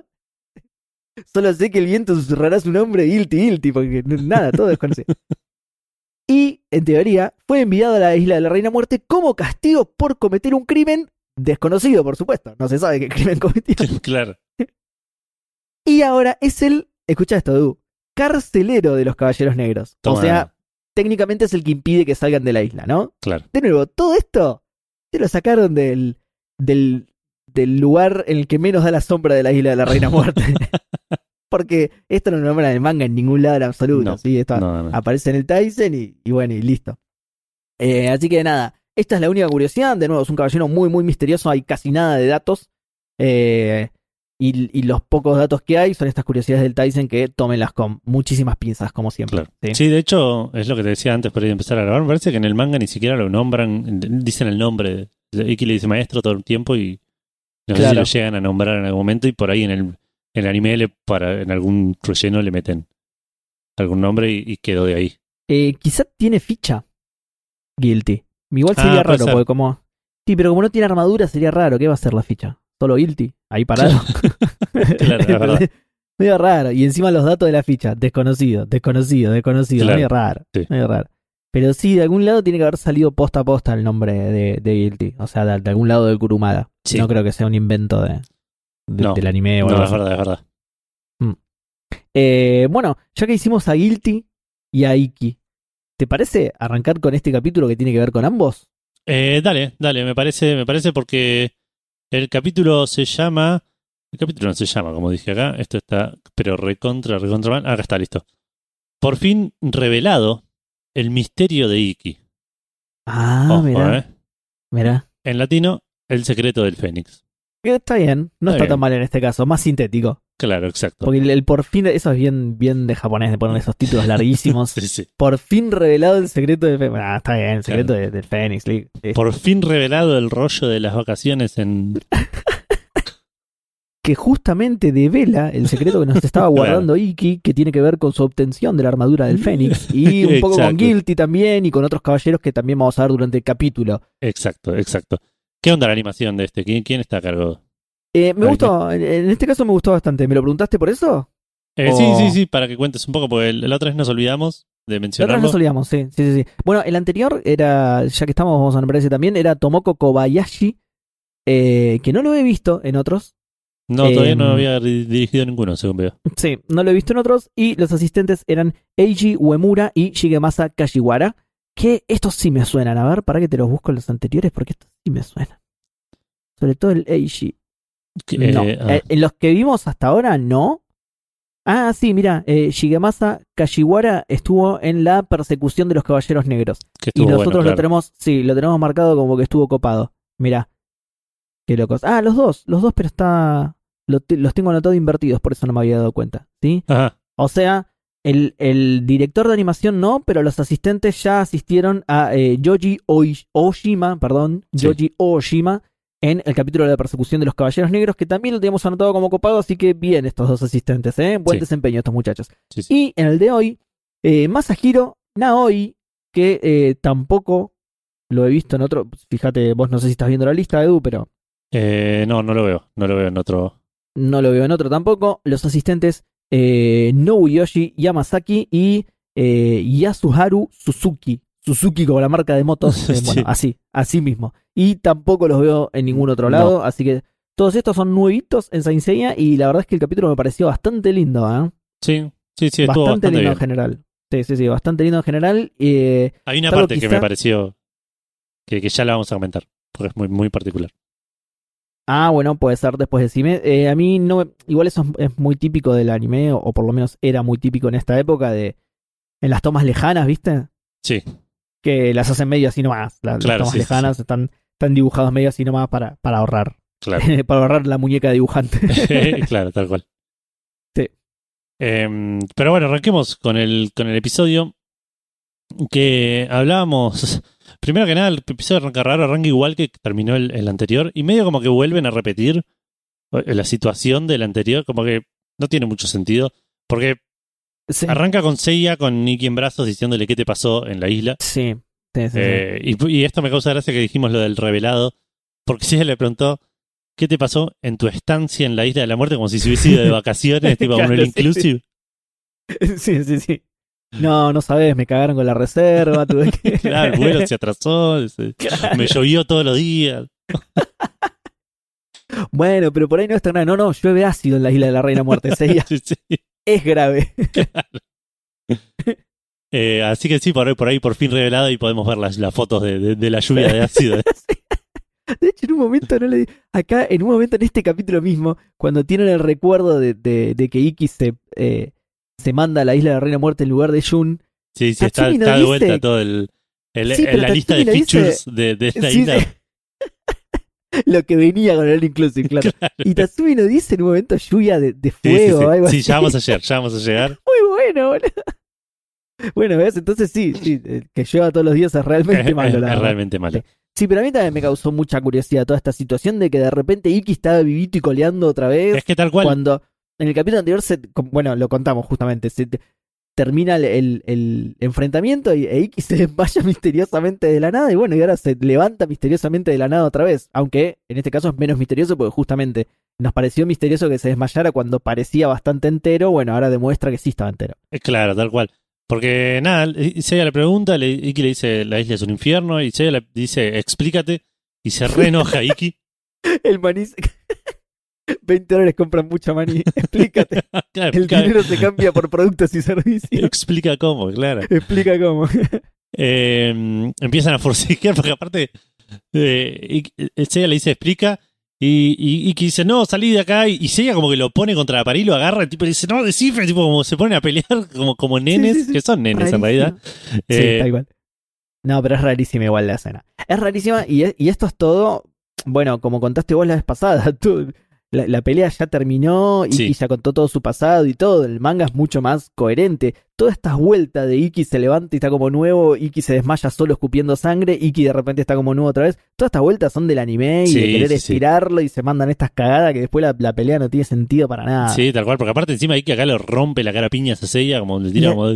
Solo sé que el viento susurrará su nombre, Guilty, Guilty, porque nada, todo desconocido. Y, en teoría, fue enviado a la isla de la Reina Muerte como castigo por cometer un crimen desconocido, por supuesto. No se sabe qué crimen cometió. Claro. Y ahora es el, escucha esto, Du, carcelero de los Caballeros Negros. Toma. O sea, técnicamente es el que impide que salgan de la isla, ¿no? Claro. De nuevo, todo esto se lo sacaron del, del, del lugar en el que menos da la sombra de la isla de la Reina Muerte. Porque esto no lo nombran en el manga en ningún lado en absoluto. No, ¿sí? Esto No, no. aparece en el Tyson y, y bueno, y listo. Eh, así que nada, esta es la única curiosidad. De nuevo, es un caballero muy, muy misterioso. Hay casi nada de datos. Eh, y, y los pocos datos que hay son estas curiosidades del Tyson que tómenlas con muchísimas pinzas, como siempre. Claro. ¿sí? Sí, de hecho, es lo que te decía antes por empezar a grabar. Me parece que en el manga ni siquiera lo nombran, dicen el nombre. Iki le dice maestro todo el tiempo y no sé si lo llegan a nombrar en algún momento y por ahí en el, en el anime le, para, en algún relleno le meten algún nombre y, y quedó de ahí. Eh, quizá tiene ficha. Guilty. Igual Ah, sería raro, porque como. Sí, pero como no tiene armadura, sería raro. ¿Qué va a ser la ficha? Solo Guilty. Ahí parado. Claro, es verdad. medio raro. Y encima los datos de la ficha. Desconocido, desconocido, desconocido. Claro. Medio raro. Sí. Medio raro. Pero sí, de algún lado tiene que haber salido posta a posta el nombre de, de Guilty. O sea, de, de algún lado del Kurumada. Sí. No creo que sea un invento de, de- No. del anime o algo No, es verdad, es verdad. Eh, bueno, ya que hicimos a Guilty y a Iki, ¿te parece arrancar con este capítulo que tiene que ver con ambos? Eh, dale, dale, me parece, me parece porque el capítulo se llama. El capítulo no se llama, como dije acá. Esto está, pero recontra, recontra mal. Acá está, listo. Por fin revelado el misterio de Iki. Ah, Ojo, mira, eh. mira. En latino, el secreto del Fénix. Está bien, no Está está tan mal en este caso, más sintético. Claro, exacto. Porque el, el por fin, eso es bien, bien de japonés, de poner esos títulos larguísimos. Sí, sí. Por fin revelado el secreto de Fénix. Ah, está bien, el secreto de- del Fénix. li- eh, Por fin revelado el rollo de las vacaciones en. Que justamente devela el secreto que nos estaba guardando Iki, que tiene que ver con su obtención de la armadura del Fénix. Y un poco con. Guilty también y con otros caballeros que también vamos a ver durante el capítulo. Exacto, exacto. ¿Qué onda la animación de este? ¿Quién, quién está a cargo? Eh, me gustó, en- en este caso me gustó bastante. ¿Me lo preguntaste por eso? Eh. Sí, sí, sí, para que cuentes un poco, porque el- la otra vez nos olvidamos de La otra vez mencionarlo. nos olvidamos, sí, sí, sí, sí. Bueno, el anterior era, ya que estamos, vamos a nombrar ese también, era Tomoko Kobayashi, eh, que no lo he visto en otros. No, todavía no Em, había di- dirigido ninguno, según veo. Sí, no lo he visto en otros. Y los asistentes eran Eiji Uemura y Shigemasa Kashiwara. que estos sí me suenan. A ver, para que te los busco los anteriores, porque estos sí me suenan. Sobre todo el Eiji. No, eh, ah, eh, en los que vimos hasta ahora, no. Ah, sí, mira, eh, Shigemasa Kashiwara estuvo en la persecución de los caballeros negros. Y bueno, nosotros lo tenemos, sí, lo tenemos marcado como que estuvo copado. Mira. Qué locos. Ah, los dos, los dos, pero está. lo los tengo anotados invertidos, por eso no me había dado cuenta. ¿Sí? Ajá, O sea, el, el director de animación no, pero los asistentes ya asistieron a eh, Yoji Oshima, perdón, Sí. Yoji Oshima, en el capítulo de la persecución de los caballeros negros, que también lo teníamos anotado como copado, así que bien estos dos asistentes, ¿eh? Buen Sí. desempeño estos muchachos. sí, sí. Y en el de hoy, eh, Masahiro Naoi, que eh, tampoco lo he visto en otro. Fíjate, vos no sé si estás viendo la lista, Edu, pero Eh, no, no lo veo. No lo veo en otro. no lo veo en otro tampoco. Los asistentes eh, Nobuyoshi Yamasaki y Yasuharu Suzuki. Suzuki como la marca de motos. eh, Sí. Bueno, así, así mismo. Y tampoco los veo en ningún otro No. lado. Así que todos estos son nuevitos en Saint Seiya y la verdad es que el capítulo me pareció bastante lindo, ¿eh? Sí, sí, sí, bastante, bastante, lindo bien. en general. Sí, sí, sí, bastante lindo en general. Eh, Hay una parte que me pareció que, que ya la vamos a comentar, porque es muy, muy particular. Ah, bueno, puede ser, después decime. Eh, a mí no. Igual eso es, es muy típico del anime, o, o por lo menos era muy típico en esta época, de. En las tomas lejanas, ¿viste? Sí, Que las hacen medio así nomás. la- Las, Claro, tomas sí, sí, lejanas están, están dibujados medio así nomás para, para ahorrar. claro. para ahorrar la muñeca dibujante. claro, tal cual. Sí. Em, pero bueno, arranquemos con el, con el episodio que hablábamos. Primero que nada, el episodio arranca raro, arranca igual que terminó el, el anterior, y medio como que vuelven a repetir eh, la situación del anterior, como que no tiene mucho sentido, porque sí. arranca con Seiya con Nikki en brazos diciéndole qué te pasó en la isla. Sí. Sí, sí, sí. Eh, y, y esto me causa gracia que dijimos lo del revelado, porque si ella le preguntó, ¿qué te pasó en tu estancia en la Isla de la Muerte? Como si se hubiese ido de vacaciones, tipo Claro, un inclusive. sí, sí, sí. No, no sabes, me cagaron con la reserva, tuve que. Claro, el vuelo se atrasó, se- Claro. me llovió todos los días. Bueno, pero por ahí no es tan grave. No, no, llueve ácido en la isla de la Reina Muerte. Seiya. Sí, sí. Es grave. Eh, así que sí, por ahí, por ahí por fin revelado y podemos ver las, las fotos de, de- de la lluvia de ácido. De hecho, en un momento no le acá, en un momento en este capítulo mismo, cuando tienen el recuerdo de, de- que Iki se, eh, se manda a la isla de la Reina Muerte en lugar de Jun. Sí, sí, está, no está de vuelta todo el, el- Sí, la lista de Tatsumi features de, Sí, isla. Lo que venía con el Inclusive, claro. Y Tatsumi nos dice en un momento lluvia de, de Sí, sí, fuego sí. algo Sí, ya vamos a llegar, ya vamos a llegar. Muy bueno, boludo. Bueno, ¿ves? Entonces sí, sí, eh, que llueva todos los días es realmente malo, es- la es realmente malo. Sí, pero a mí también me causó mucha curiosidad toda esta situación de que de repente Iki estaba vivito y coleando otra vez. Es que tal cual, Cuando en el capítulo anterior, se, bueno, lo contamos justamente, se termina el, el- el enfrentamiento y e Iki se desmaya misteriosamente de la nada y bueno, y ahora se levanta misteriosamente de la nada otra vez. Aunque en este caso es menos misterioso porque justamente nos pareció misterioso que se desmayara cuando parecía bastante entero. Bueno, ahora demuestra que sí estaba entero. es claro, tal cual. Porque nada, Seiya le pregunta, le, Iki le dice la isla es un infierno, y Seiya le dice explícate, y se reenoja Iki. El maní... se- 20 dólares compran mucha maní. Explícate. Claro, El dinero se cambia por productos y servicios. explica cómo, claro. Explica cómo. Eh, empiezan a forcejear, porque aparte eh, eh, le dice explica, y, y Iki dice no, salí de acá, y, y como que lo pone contra la pared y lo agarra, el tipo le dice no, descifre, tipo como se ponen a pelear como, como nenes, sí, sí. que son nenes en realidad. Sí, Eh, tal cual. No, pero es rarísima igual la escena. Es rarísima y, es- y esto es todo, bueno, como contaste vos la vez pasada, tú- la, la pelea ya terminó, Iki Sí. ya contó todo su pasado y todo, el manga es mucho más coherente. Todas estas vueltas de Iki se levanta y está como nuevo, Iki se desmaya solo escupiendo sangre, Iki de repente está como nuevo otra vez. Todas estas vueltas son del anime y Sí, de querer sí, estirarlo y se mandan estas cagadas que después la, la pelea no tiene sentido para nada. Sí, tal cual, porque aparte encima Iki acá le rompe la cara a piñas a Seiya, como le tira como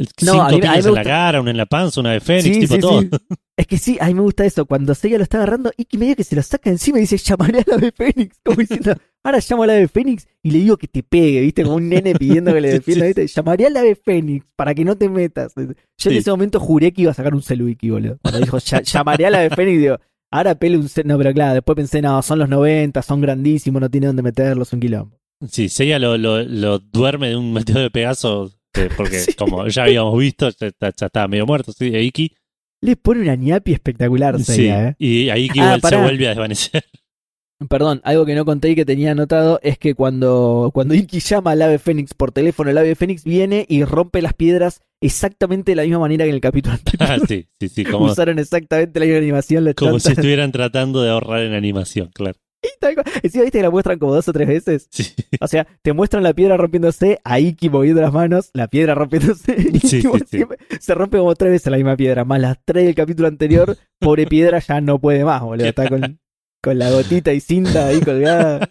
el- No, a mí- a mí piñas me en la cara, una en la panza, una de Fénix, Sí, tipo sí, todo. sí. Es que sí, a mí me gusta eso. Cuando Seiya lo está agarrando, Iki medio que se lo saca encima y dice, llamaré a la ave Fénix. Como diciendo, ahora llamo a la ave Fénix y le digo que te pegue, ¿viste? Como un nene pidiendo que le defienda. ¿viste? Llamaré a la ave Fénix para que no te metas. Yo en ese momento juré que iba a sacar un celu Iki, boludo. Cuando dijo, "Ya- llamaré a la ave Fénix, digo, ahora pele un celu. No, pero claro, después pensé, no, son los 90, son grandísimos, no tiene dónde meterlos, un quilombo. Sí, Seiya lo, lo, lo duerme de un meteoro de Pegaso porque Sí. como ya habíamos visto, ya, estaba medio muerto, sí, a Iki. Le pone una ñapi espectacular, Sí, Seiya, ¿eh? y a Iki Ah, igual se vuelve a desvanecer. Perdón, algo que no conté y que tenía anotado es que cuando, cuando Iki llama al ave Fénix por teléfono, el ave Fénix viene y rompe las piedras exactamente de la misma manera que en el capítulo Ah, anterior. sí, sí, sí, como, Usaron exactamente la misma animación como si estuvieran tratando de ahorrar en animación, claro. Encima viste que la muestran como dos o tres veces. Sí, O sea, te muestran la piedra rompiéndose, a Iki moviendo las manos, la piedra rompiéndose. Sí, siempre se rompe como tres veces la misma piedra. Más las tres del capítulo anterior, pobre piedra ya no puede más, boludo. Está con, con la gotita y cinta ahí colgada.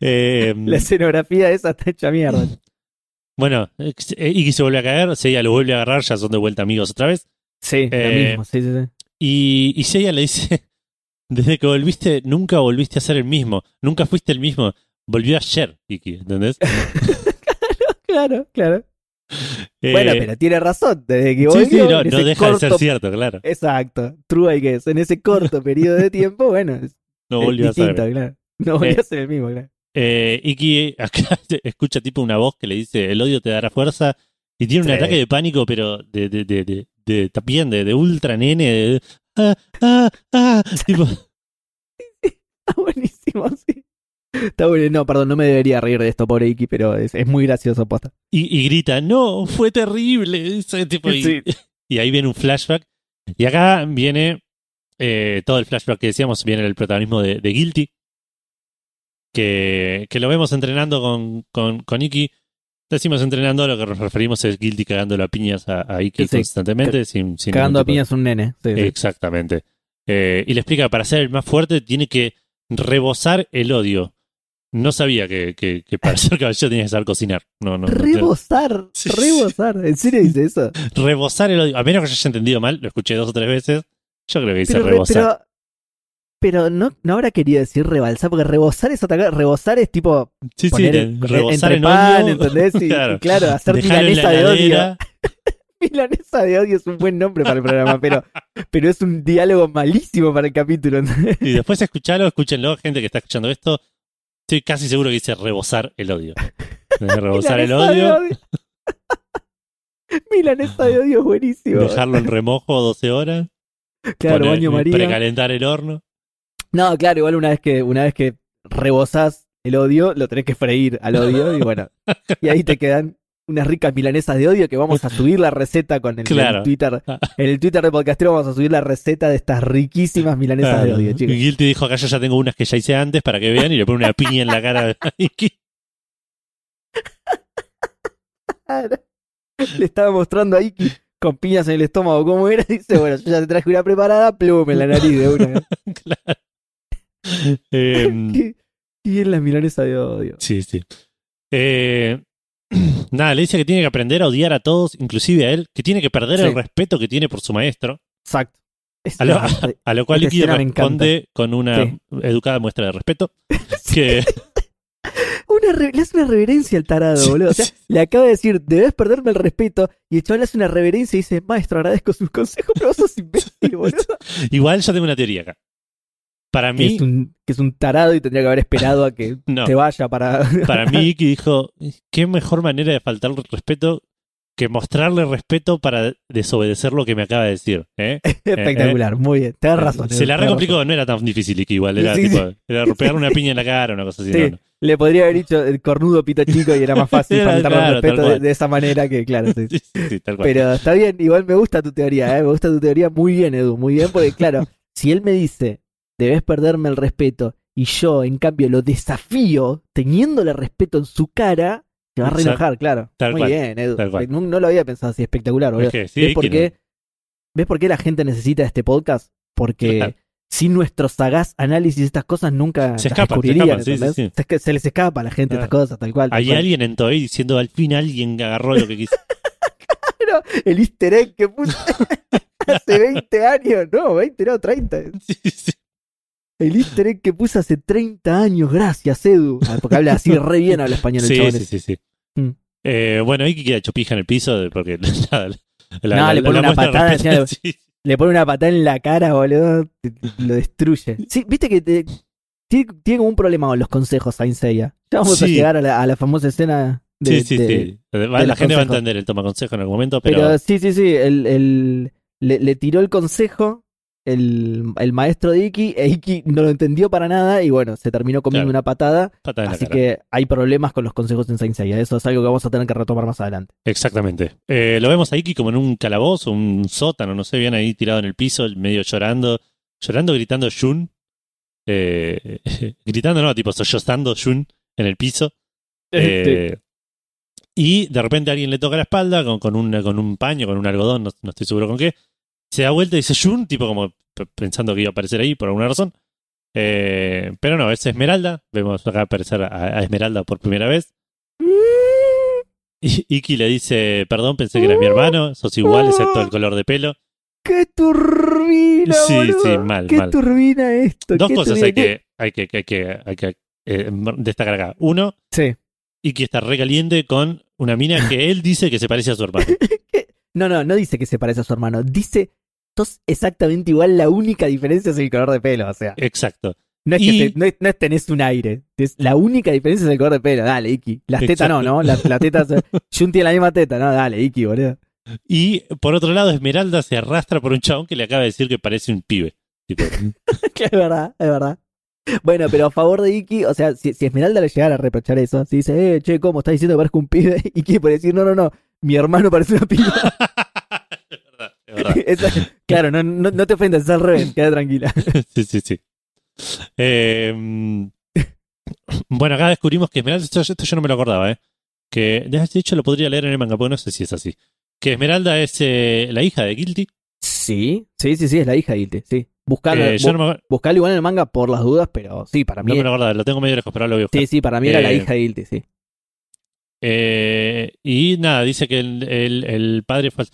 Eh, La escenografía esa está hecha mierda. bueno, eh, Iki se vuelve a caer, Seiya lo vuelve a agarrar, ya son de vuelta amigos otra vez. Sí, Eh, lo mismo, sí, sí, sí. Y, y Seiya le dice, desde que volviste, nunca volviste a ser el mismo, nunca fuiste el mismo, volvió ayer, Iki, ¿entendés? Claro, claro. Eh, Bueno, pero tiene razón. Desde que sí, volvió, sí, no, en no deja de ser corto- cierto, claro. Exacto. True, I guess. En ese corto periodo de tiempo, bueno, es, No es volvió a ser. claro. No volvió Eh, a ser el mismo, claro. Eh, Iki acá escucha tipo una voz que le dice el odio te dará fuerza y tiene un Sí. ataque de pánico pero de, de, de, de, de- también de, de ultra nene de, ah, ah, ah, tipo, Está buenísimo, sí. Está bueno. No, perdón, no me debería reír de esto, pobre Iki, pero es, es muy gracioso, posta. y, y grita no fue terrible ese tipo, y, Sí. y ahí viene un flashback y acá viene eh, todo el flashback que decíamos viene el protagonismo de, de Guilty que, que lo vemos entrenando con, con, con Iki decimos entrenando lo que nos referimos es Guilty cagando a piñas a, a Iki Sí, constantemente sin, sin Cagando a piñas un nene. Sí. Exactamente. Eh, y le explica, para ser el más fuerte tiene que rebosar el odio. No sabía que, que, que para ser caballero tenía que saber cocinar. No, no, no, rebosar, rebosar. ¿En serio dice eso? Rebosar el odio. A menos que yo haya entendido mal, lo escuché dos o tres veces. Yo creo que dice Pero, re- rebosar. Pero, no, no habrá querido decir rebalsar, porque rebosar es atacar. Rebosar es tipo sí, sí, poner en- rebosar entre en pan, odio. ¿entendés? Y, Claro. y claro, hacer milanesa de odio. Milanesa de odio es un buen nombre para el programa, pero, pero es un diálogo malísimo para el capítulo. Y después escuchalo, escúchenlo, gente que está escuchando esto. Estoy casi seguro que dice rebosar el odio. Rebosar el de odio, Milanesa de odio es buenísimo. dejarlo en remojo 12 horas, claro, poner- baño María. precalentar el horno. No, claro, igual una vez que, una vez que rebosás el odio, lo tenés que freír al odio y bueno. y ahí te quedan unas ricas milanesas de odio que vamos a subir la receta con el, Claro. el Twitter. En el Twitter de Podcastero vamos a subir la receta de estas riquísimas milanesas de odio, chicos. Y Guilty dijo acá yo ya tengo unas que ya hice antes para que vean y le pone una piña en la cara a. Le estaba mostrando a Iki con piñas en el estómago cómo era. Dice, bueno, yo ya te traje una preparada, plum en la nariz de una. Claro. Em, Qué qué bien la milanesa de odio. sí, sí. Eh, nada, le dice que tiene que aprender a odiar a todos, inclusive a él, que tiene que perder Sí. el respeto que tiene por su maestro. Exacto. A lo, a lo cual me responde con una Sí. educada muestra de respeto. Que, Una re- le hace una reverencia al tarado, Sí, boludo. O sea, sí. le acaba de decir, debes perderme el respeto. Y el chaval hace una reverencia y dice, maestro, agradezco sus consejos, pero vos sos imbécil, boludo. igual yo tengo una teoría acá. Para que, mí, es un, que es un tarado y tendría que haber esperado a que no. se vaya para. Para mí, Iki dijo, qué mejor manera de faltarle respeto que mostrarle respeto para desobedecer lo que me acaba de decir. ¿eh? Espectacular, muy bien. Tenés razón. Se la recomplicó, no era tan difícil Iki igual, era Sí, tipo, era pegarle una piña en la cara, una cosa así. Sí. no. Le podría haber dicho el cornudo pito chico y era más fácil Era, faltarle claro, respeto de, de esa manera que, claro, tal cual. Pero está bien, igual me gusta tu teoría, ¿eh? me gusta tu teoría muy bien, Edu, muy bien, porque claro, si él me dice, debes perderme el respeto, y yo, en cambio, lo desafío, teniéndole respeto en su cara, se va a reenojar, claro. Tal muy cual, bien, Edu. tal cual. No, no lo había pensado así, espectacular. Es que sí, ¿Ves, por no- qué, ¿Ves por qué la gente necesita este podcast? Porque Claro. sin nuestro sagaz análisis de estas cosas nunca Se escapan, se descubrirían, escapan, sí, sí, ¿entendés? sí. Se, es- se les escapa a la gente Claro. estas cosas, tal cual. tal Hay cual. alguien en Toei diciendo al fin alguien agarró lo que quiso. Claro, el easter egg que puse hace 20 años, no, 20 no, 30. Sí, sí. El easter egg que puse hace 30 años, gracias Edu. Porque habla así re bien, habla español el Sí, sí, sí, sí. Mm. Eh, bueno, Iki queda hecho pija en el piso porque nada, la, No, le pone una patada sí, Le pone una patada en la cara, boludo, lo destruye. Sí, viste que te- tiene, tiene como un problema con los consejos Saint Seiya. Ya vamos a llegar a la, a la famosa escena de- sí, sí, de- sí. La gente va a entender el toma consejo en algún momento, Pero, pero, sí, sí, sí. El, el- le, le tiró el consejo el, el maestro de Iki e Iki no lo entendió para nada y bueno, se terminó comiendo Claro. una patada. Así que hay problemas con los consejos en Saint Seiya. Eso es algo que vamos a tener que retomar más adelante. Exactamente. Eh, lo vemos a Iki como en un calabozo, un sótano, no sé, bien ahí tirado en el piso, medio llorando, llorando, gritando Shun. Eh, gritando, no, tipo sollozando Shun en el piso. Eh, y de repente alguien le toca la espalda con, con, un, con un paño, con un algodón, no, no estoy seguro con qué. Se da vuelta y dice Shun, tipo como pensando que iba a aparecer ahí por alguna razón. Eh, pero no, es Esmeralda. Vemos acá aparecer a, a Esmeralda por primera vez. Y Iki le dice, perdón, pensé que eras mi hermano, sos igual excepto el color de pelo. ¡Qué turbina! Sí, boludo! sí, mal, ¡Qué mal. turbina esto! Dos cosas hay que, hay que, hay que, hay que eh, destacar acá. Uno, Sí. Iki está recaliente con una mina que él dice que se parece a su hermano. No, no, no dice que se parece a su hermano. Dice, sos exactamente igual, la única diferencia es el color de pelo. O sea, Exacto. no es, Y- que te- no es, no es tenés un aire. Es, la única diferencia es el color de pelo. Dale, Iki. Las tetas no. ¿no? Las, las tetas. Jun tiene la misma teta, ¿no? Dale, Iki, boludo. Y por otro lado, Esmeralda se arrastra por un chabón que le acaba de decir que parece un pibe. Tipo, Que es verdad, es verdad. Bueno, pero a favor de Iki, o sea, si, si Esmeralda le llegara a reprochar eso, si dice, eh, che, ¿cómo estás diciendo que parezco un pibe? Iki puede decir, no, no, no, mi hermano parece una piba. es claro, no, no, no te ofendas, es al revés, queda tranquila. Sí, sí, sí. Eh, bueno, acá descubrimos que Esmeralda, esto, esto yo no me lo acordaba, ¿eh? Que de hecho lo podría leer en el manga, porque no sé si es así. Que Esmeralda es eh, la hija de Guilty. Sí, sí, sí, sí, es la hija de Ilte, sí. Buscalo, Eh, bu- no me, buscalo igual en el manga por las dudas, pero sí, para mí. no me lo acordaba, lo tengo medio lejos, pero lo voy a buscar. sí, sí, para mí era la Eh, hija de Ilte, sí. Eh, y nada, dice que el, el- el padre fue.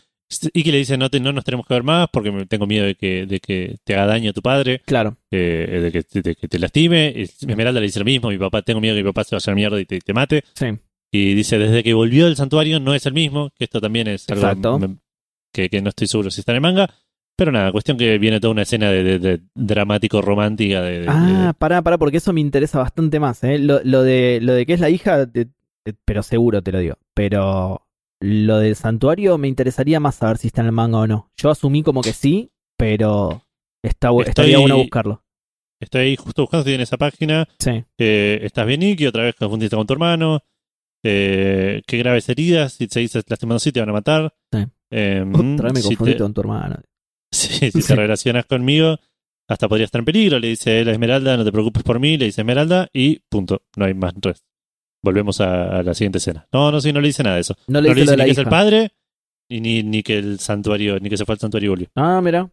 Y que le dice: no, te- no nos tenemos que ver más porque tengo miedo de que, de que te haga daño tu padre, Claro. eh, de, que, te- de que te lastime. Esmeralda le dice lo mismo: mi papá, tengo miedo que mi papá se vaya a mierda y te, te mate. Sí. Y dice: desde que volvió del santuario no es el mismo, que esto también es algo Exacto. me- que, que no estoy seguro si está en el manga. Pero nada, cuestión que viene toda una escena de, de- de dramático romántica de, Ah, pará, pará, porque eso me interesa bastante más, ¿eh? Lo, lo de, lo de que es la hija, pero seguro te lo digo. Pero lo del santuario me interesaría más saber si está en el manga o no. Yo asumí como que sí, pero está, Estoy- estaría bueno buscarlo. Estoy ahí justo buscando si tiene esa página. Sí. Eh, ¿Estás bien, Nicky? Otra vez confundiste con tu hermano. Eh, qué graves heridas. Si se dice lastimando así, te van a matar. Sí. Eh, Otra vez me si confundí te- con tu hermano. Sí, si Sí. te relacionas conmigo, hasta podría estar en peligro. Le dice él a Esmeralda, no te preocupes por mí. Le dice Esmeralda y punto. No hay más res. Volvemos a, a la siguiente escena. No, no, sí, no le dice nada de eso. No le No le dice ni que es el padre, y ni, ni que el santuario, ni que se fue al santuario y volvió. Ah, mira.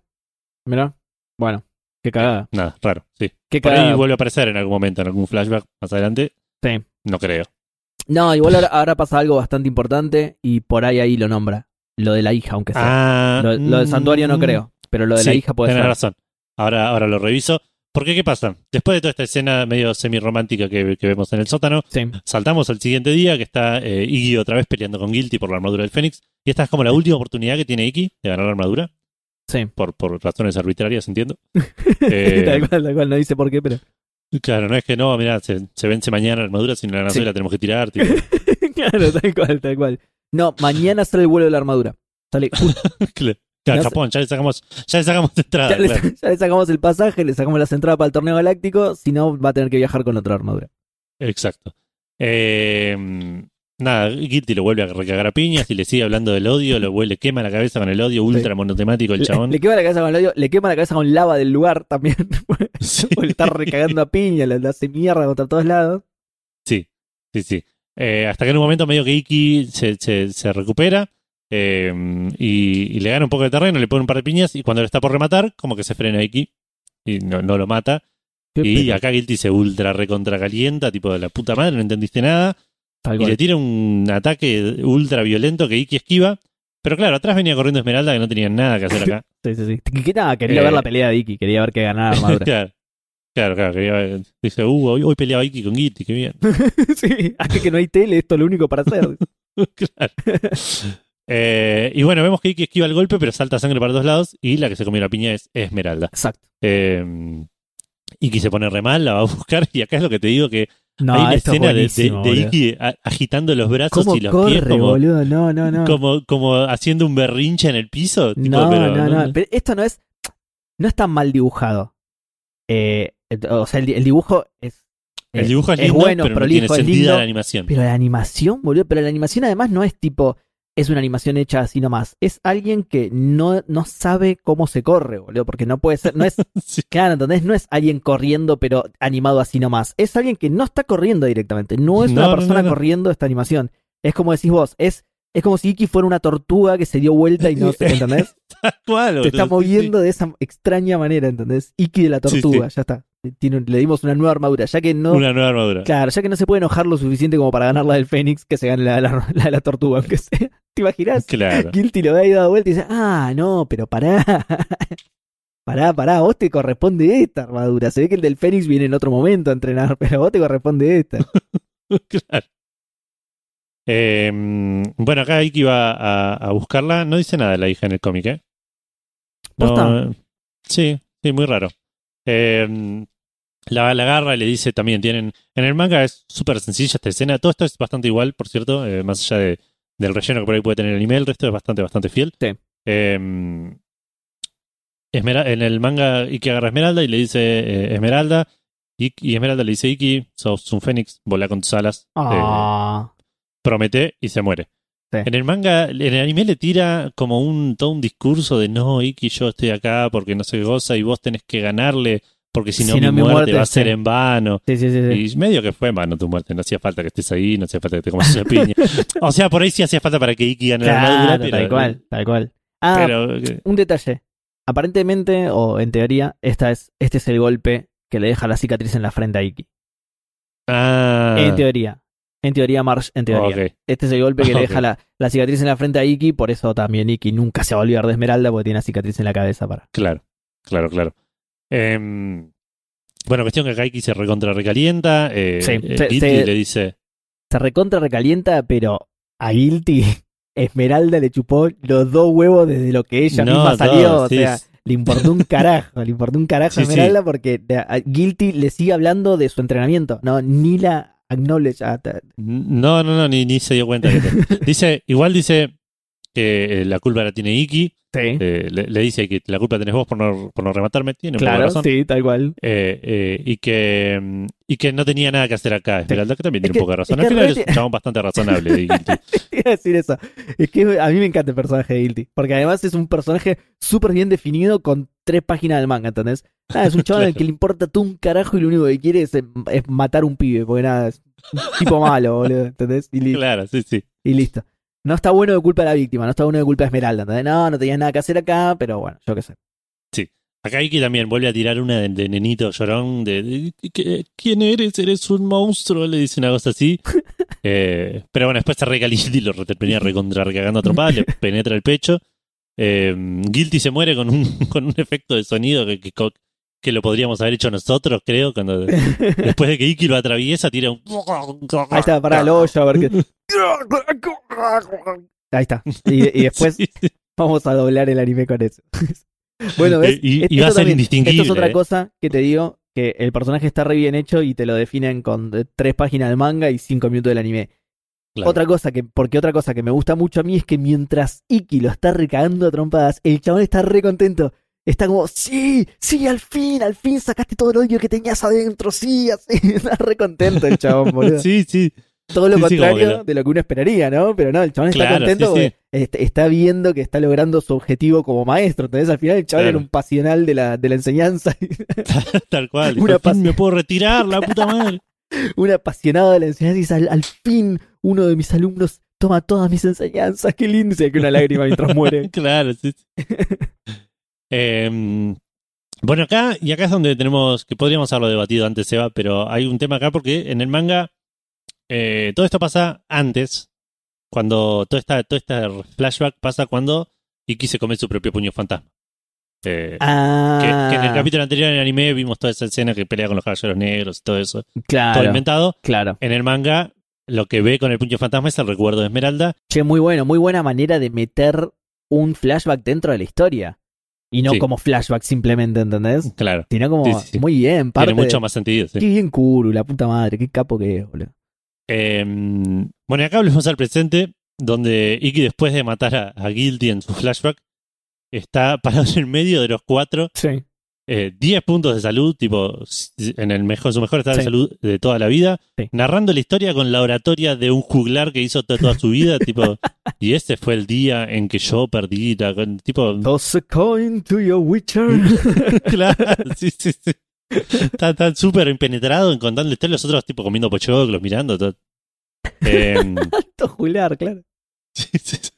Mira. Bueno, qué cagada. Nada, raro, sí. Qué Por ahí vuelve a aparecer en algún momento, en algún flashback más adelante. Sí. No creo. No, igual ahora, ahora pasa algo bastante importante y por ahí ahí lo nombra. Lo de la hija, aunque sea. Ah, lo, lo del santuario no mm, creo, pero lo de la hija puede ser. razón. Ahora, ahora lo reviso. Porque, ¿qué pasa? Después de toda esta escena medio semi-romántica que, que vemos en el sótano, Sí. saltamos al siguiente día que está eh, Iggy otra vez peleando con Guilty por la armadura del Fénix. Y esta es como la última oportunidad que tiene Iggy de ganar la armadura, Sí. por, por razones arbitrarias, entiendo. Eh, tal cual, tal cual, no dice por qué, pero. claro, no es que no, mira, se, se vence mañana la armadura, sino la armadura Sí. la tenemos que tirar. tipo. claro, tal cual, tal cual. No, mañana sale el vuelo de la armadura. Sale. Claro. Japón, ya le sacamos, ya le sacamos entrada. ya, le, claro. ya le sacamos el pasaje, le sacamos las entradas para el torneo galáctico, si no va a tener que viajar con otra armadura. Exacto. Eh, nada, Guilty lo vuelve a recagar a piñas y le sigue hablando del odio, lo vuelve, le quema la cabeza con el odio ultra monotemático el chabón. le quema la cabeza con el odio, le quema la cabeza con lava del lugar también. Sí. Le está recagando a piña, le, le hace mierda contra todos lados. Sí, sí, sí. Eh, hasta que en un momento medio que Iki se, se, se recupera eh, y, y le gana un poco de terreno, le pone un par de piñas y cuando le está por rematar, como que se frena Iki y no, no lo mata. Qué Y pena. acá Guilty se ultra recontra calienta, tipo de la puta madre, no entendiste nada. Tal Y cual. le tira un ataque ultra violento que Iki esquiva. Pero claro, atrás venía corriendo Esmeralda que no tenía nada que hacer acá. Sí, sí, sí. Que nada, quería Eh, ver la pelea de Iki, quería ver que ganara armadura. claro, claro, claro. Quería ver- dice, uh, hoy, hoy peleaba Iki con Guilty, qué bien. sí, aquí que no hay tele, esto es lo único para hacer. claro. Eh, y bueno, vemos que Iki esquiva el golpe, pero salta sangre para todos lados. Y la que se comió la piña es Esmeralda. Exacto. Eh, Iki se pone re mal, la va a buscar. Y acá es lo que te digo que No, Hay una es escena de. Iki agitando los brazos ¿Cómo y los corre, pies como, boludo? No, no, no. como, como haciendo un berrinche en el piso. tipo, no, pero no, no, Pero esto no es. No es tan mal dibujado. Eh, o sea, el, el dibujo es. El dibujo es bueno, pero no prolijo, tiene es sentido lindo, la animación. Pero la animación, boludo. Pero la animación además no es tipo. Es una animación hecha así nomás. Es alguien que no, no sabe cómo se corre, boludo. Porque no puede ser. No es. Sí. Claro, ¿entendés? No es alguien corriendo, pero animado así nomás. Es alguien que no está corriendo directamente. No es No, una persona no, corriendo esta animación. Es como decís vos. Es, es como si Iki fuera una tortuga que se dio vuelta y no se. ¿Entendés? Te está sí, moviendo de esa extraña manera, ¿entendés? Iki de la Sí, tortuga, ya está. Tiene, le dimos una nueva armadura. Ya que no. Una nueva armadura. Claro, ya que no se puede enojar lo suficiente como para ganar la del Fénix, que se gane la, la- la de la tortuga, aunque sea. ¿Te imaginas? Claro. Guilty lo da y dado vuelta y dice, ah, no, pero pará. pará, pará, vos te corresponde esta armadura. Se ve que el del Fénix viene en otro momento a entrenar, pero a vos te corresponde esta. claro. Eh, bueno, acá Iki va a, a buscarla. No dice nada la hija en el cómic, ¿eh? No, sí, sí, muy raro. Eh, la, la agarra y le dice también, tienen... En el manga es súper sencilla esta escena. Todo esto es bastante igual, por cierto, eh, más allá de, del relleno que por ahí puede tener el anime, el resto es bastante, bastante fiel. Sí. Eh, Esmera- en el manga Iki agarra a Esmeralda y le dice eh, Esmeralda y, y Esmeralda le dice Iki, sos un fénix, volá con tus alas. Eh, Ah, promete y se muere. Sí. En el manga, en el anime le tira como un todo un discurso de no, Iki, yo estoy acá porque no se goza y vos tenés que ganarle porque si no, Si no, mi mi muerte, muerte, va a sí. ser en vano. sí, sí, sí. sí. Y medio que fue en vano tu muerte, no hacía falta que estés ahí, no hacía falta que te comas esa piña. o sea, por ahí sí hacía falta para que Iki gane la armadura, Claro, pero, tal cual, tal cual. Ah, pero eh, un detalle. Aparentemente, o en teoría, esta es, este es el golpe que le deja la cicatriz en la frente a Iki. ah, En teoría. En teoría, Marsh, en teoría. ok. Este es el golpe que le deja la, la cicatriz en la frente a Iki, por eso también Iki nunca se va a olvidar de Esmeralda porque tiene una cicatriz en la cabeza para. Claro, claro, claro. Em, bueno, cuestión que Kaiki se recontra recalienta. Eh, Sí, eh, se- Guilty se- le dice. Se recontra recalienta, pero a Guilty, Esmeralda le chupó los dos huevos desde lo que ella No, misma dos, salió. o sí, sea, le importó un carajo, le importó un carajo Sí, a. Esmeralda porque a Guilty le sigue hablando de su entrenamiento. No, ni la acknowledge. ah, No, no, no, ni, ni se dio cuenta. que te- dice, igual dice que eh, la culpa la tiene Iki. Sí, eh, le, le dice que la culpa tenés vos por no, por no rematarme. Tiene un poco de claro, razón. sí, tal cual. Eh, eh, y que mm, y que no tenía nada que hacer acá. Esmeralda, que también Es tiene que- un poco de razón. Al final es un chabón bastante razonable de Guilty. Iba a decir eso. Es que a mí me encanta el personaje de Guilty. Porque además es un personaje súper bien definido con tres páginas del manga, ¿entendés? Ah, es un al Claro. que le importa todo un carajo y lo único que quiere es, es matar un pibe. Porque nada, es un tipo malo, boludo, ¿entendés? Y, li- claro, sí, sí. y listo. No está bueno de culpa de la víctima, no está bueno de culpa de Esmeralda, ¿entendés? No, no tenías nada que hacer acá, pero bueno, yo qué sé. Acá Iki también vuelve a tirar una de, de nenito llorón de, de- ¿qué- ¿quién eres? Eres un monstruo, le dice una cosa así. Eh, pero bueno, después se recalienta y lo termina recontra recagando a trompadas, le penetra el pecho. Eh, Guilty se muere con un, con un efecto de sonido que, que, que lo podríamos haber hecho nosotros, creo, cuando después de que Iki lo atraviesa, tira un... Ahí está, para el hoyo, a ver qué. Ahí está. Y, y después Sí, vamos a doblar el anime con eso. bueno, ¿ves? Eh, y- y va a ser también- indistinguible, Esto es otra eh. cosa que te digo, que el personaje está re bien hecho y te lo definen con eh, tres páginas de manga y cinco minutos del anime. Claro. Otra cosa que, porque otra cosa que me gusta mucho a mí es que mientras Iki lo está recagando a trompadas, el chabón está re contento. Está como, sí, sí, al fin, al fin sacaste todo el odio que tenías adentro, sí, así. Está re contento el chabón, boludo. Sí, sí. Todo lo sí, contrario que de lo que uno esperaría, ¿no? Pero no, el chabón está contento sí, porque est- está viendo que está logrando su objetivo como maestro. Entonces al final el chabón Claro. era un pasional de la, de la enseñanza, Tal cual. Una pas- me puedo retirar, la puta madre. un apasionado de la enseñanza y dice, al, al fin uno de mis alumnos toma todas mis enseñanzas. Qué lindo. Se cae una lágrima mientras muere. Claro, sí. sí. Em, bueno, acá, y acá es donde tenemos, que podríamos haberlo debatido antes, Seba, pero hay un tema acá porque en el manga eh, todo esto pasa antes, cuando todo esta, todo este flashback pasa cuando Iki se come su propio puño fantasma. Eh, Ah, que, que en el capítulo anterior en el anime vimos toda esa escena que pelea con los caballeros negros y todo eso, todo claro, inventado. claro. En el manga, lo que ve con el puño fantasma es el recuerdo de Esmeralda. Che, muy bueno, muy buena manera de meter un flashback dentro de la historia. Y no Sí. como flashback simplemente, ¿entendés? Claro. Sino como, Sí, sí, sí. muy bien, parte Tiene mucho de- más sentido. sí. Qué bien Kuru, la puta madre, qué capo que es, boludo. Eh, bueno, y acá volvemos al presente, donde Iki, después de matar a, a Guilty en su flashback, está parado en el medio de los cuatro, Sí. eh, 10 puntos de salud, tipo, en, el mejor, su mejor estado de salud de toda la vida, Sí. narrando la historia con la oratoria de un juglar que hizo to- toda su vida, tipo, y este fue el día en que yo perdí, la, tipo, Toss a coin to your Witcher. claro, sí, sí, sí. Está está súper impenetrado en historia, los otros tipo comiendo pochoclos, mirando todo. Em, Alto Jular, claro. Sí, sí, sí.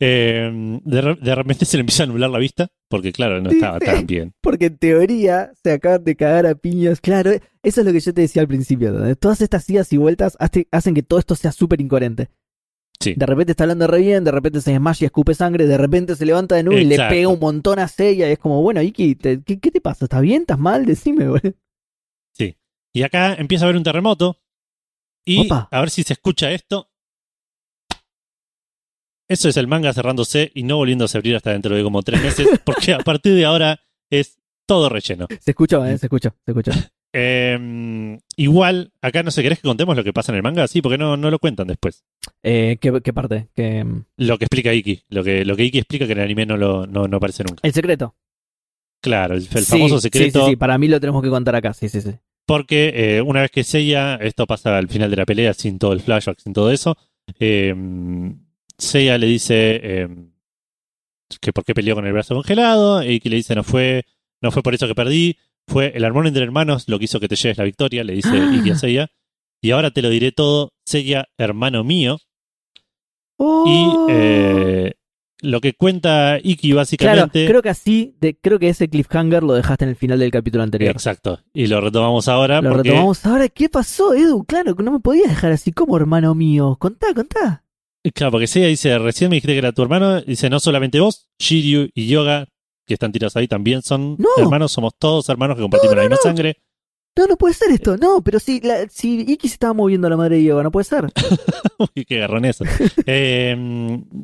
Eh, de, re- de repente se le empieza a nublar la vista, porque claro, no estaba tan bien. Porque en teoría se acaban de cagar a piñas. Claro, eso es lo que yo te decía al principio. ¿entendés? Todas estas idas y vueltas hace- hacen que todo esto sea súper incoherente. Sí. De repente está hablando re bien, de repente se desmaya y escupe sangre, de repente se levanta de nuevo y le pega un montón a Seiya. Y es como, bueno, Iki, te- ¿qué, qué te pasa? ¿Estás bien? ¿Estás mal? Decime, boludo. Y acá empieza a haber un terremoto. Y Opa. a ver si se escucha esto. Eso es el manga cerrándose y no volviéndose a abrir hasta dentro de como tres meses, porque a partir de ahora es todo relleno. Se escuchó, ¿eh? Se escuchó, se escuchó. Eh, igual, acá no sé, ¿querés que contemos lo que pasa en el manga? Sí, porque no, no lo cuentan después. Eh, ¿qué, qué parte? Mm, Lo que explica Iki. Lo que, lo que Iki explica que en el anime no, lo, no, no aparece nunca. el secreto. Claro, el, el Sí, famoso sí, secreto. Sí, sí, para mí lo tenemos que contar acá. Sí, sí, sí. Porque eh, una vez que Seiya, esto pasa al final de la pelea, sin todo el flashback, sin todo eso, eh, Seiya le dice eh, que por qué peleó con el brazo congelado, y que le dice no fue, no fue por eso que perdí, fue el amor entre hermanos lo que hizo que te lleves la victoria, le dice Ah. Iki a Seiya, y ahora te lo diré todo, Seiya, hermano mío, Oh. y eh, lo que cuenta Iki Claro, básicamente... creo que así, de, creo que ese cliffhanger lo dejaste en el final del capítulo anterior. Exacto, y lo retomamos ahora Lo porque... retomamos ahora. ¿Qué pasó, Edu? Claro, que no me podías dejar así como hermano mío. Contá, contá. Claro, porque Seiya dice, recién me dijiste que era tu hermano, dice, no solamente vos, Shiryu y Yoga, que están tirados ahí, también son No. hermanos, somos todos hermanos que compartimos No, la misma sangre. No, no puede ser esto. No, pero si, la, si Iki se estaba moviendo a la madre de Yoga, no puede ser. Uy, qué garrón eso. eh,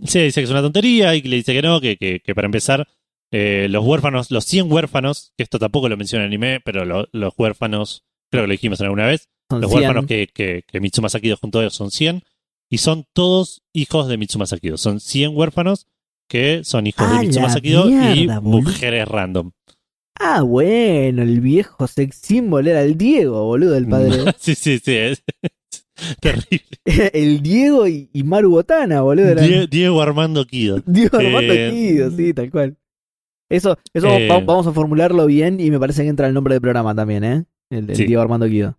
Seiya dice que es una tontería y que le dice que no, que, que, que para empezar, eh, los huérfanos, los 100 huérfanos, que esto tampoco lo menciona en el anime, pero lo- los huérfanos, creo que lo dijimos alguna vez, Son los 100. huérfanos que, que, que Mitsuma Sakido junto a ellos son 100 y son todos hijos de Mitsuma Sakido. Son 100 huérfanos que son hijos ¡A de Mitsuma Sakido y mierda, boludo! mujeres random. Ah, bueno, el viejo sex symbol era el Diego, boludo, el padre. sí, sí, sí, es terrible. el Diego y, y Maru Botana, boludo. eran- Die- Diego Armando Kido. Diego Armando Eh, Kido, sí, tal cual. Eso, eso Eh, va- vamos a formularlo bien y me parece que entra el nombre del programa también, ¿eh? El, el Sí. Diego Armando Kido.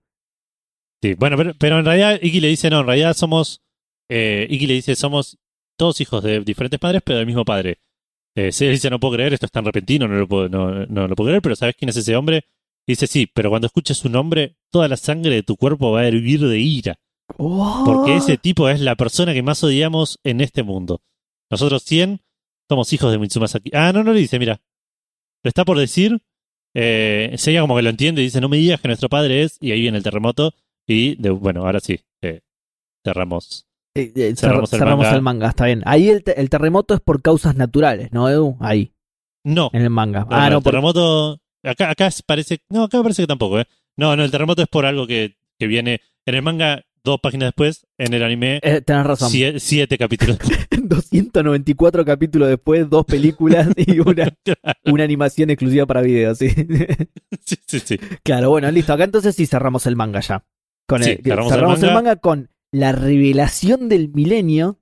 Sí, bueno, pero, pero en realidad Iki le dice, no, en realidad somos, eh, Iki le dice, somos todos hijos de diferentes padres, pero del mismo padre. Eh, se dice, no puedo creer, esto es tan repentino, no lo puedo, no, no lo puedo creer, pero ¿sabes quién es ese hombre? Y dice, sí, pero cuando escuches su nombre, toda la sangre de tu cuerpo va a hervir de ira, porque ese tipo es la persona que más odiamos en este mundo. Nosotros 100 somos hijos de Mitsuma Sakido. Ah, no, no le dice, mira. Lo está por decir. Eh, Seiya como que lo entiende y dice, no me digas que nuestro padre es, y ahí viene el terremoto. Y de- bueno, ahora sí, eh, cerramos. Eh, eh, cerramos cer- el cerramos manga. el manga, está bien. Ahí el, te- el terremoto es por causas naturales, ¿no, Edu? Ahí, No, en el manga. no, ah, no, el por- terremoto. Acá, acá parece. No, acá me parece que tampoco, ¿eh? No, no, el terremoto es por algo que, que viene en el manga dos páginas después, en el anime eh, tenés razón. sie- siete capítulos. 294 capítulos después, dos películas y una, una animación exclusiva para videos, sí. sí, sí, sí. claro, bueno, listo. Acá entonces sí cerramos el manga ya. Con Sí, cerramos cerramos, el manga. con la revelación del milenio,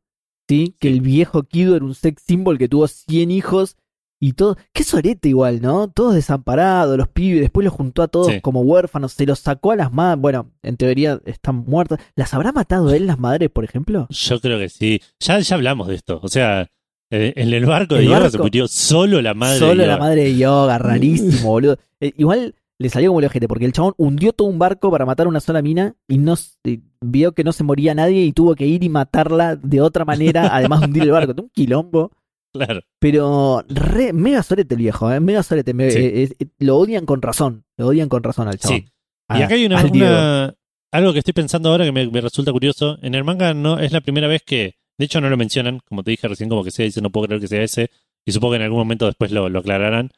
¿sí? Que el viejo Kido era un sex symbol que tuvo 100 hijos y todo. Qué sorete igual, ¿no? Todos desamparados, los pibes, después los juntó a todos Sí. como huérfanos, se los sacó a las madres. Bueno, en teoría están muertas. ¿Las habrá matado él, las madres, por ejemplo? Yo creo que sí. Ya, ya hablamos de esto. O sea, eh, en el barco de El Yoga barco- se murió solo la madre Solo de la Yoga. madre de yoga, rarísimo, boludo. Eh, igual le salió como el ojete, porque el chabón hundió todo un barco para matar una sola mina y no vio que no se moría nadie y tuvo que ir y matarla de otra manera, además de hundir el barco. Un quilombo. Claro. Pero re, mega sorete el viejo, ¿eh? Mega sorete. Me- Sí. eh, eh, lo odian con razón. Lo odian con razón al chabón. Sí. Y A- acá hay una, algo que estoy pensando ahora que me, me resulta curioso. En el manga no es la primera vez que, de hecho no lo mencionan, como te dije recién, como que sea dice no puedo creer que sea ese. Y supongo que en algún momento después lo, lo aclararán.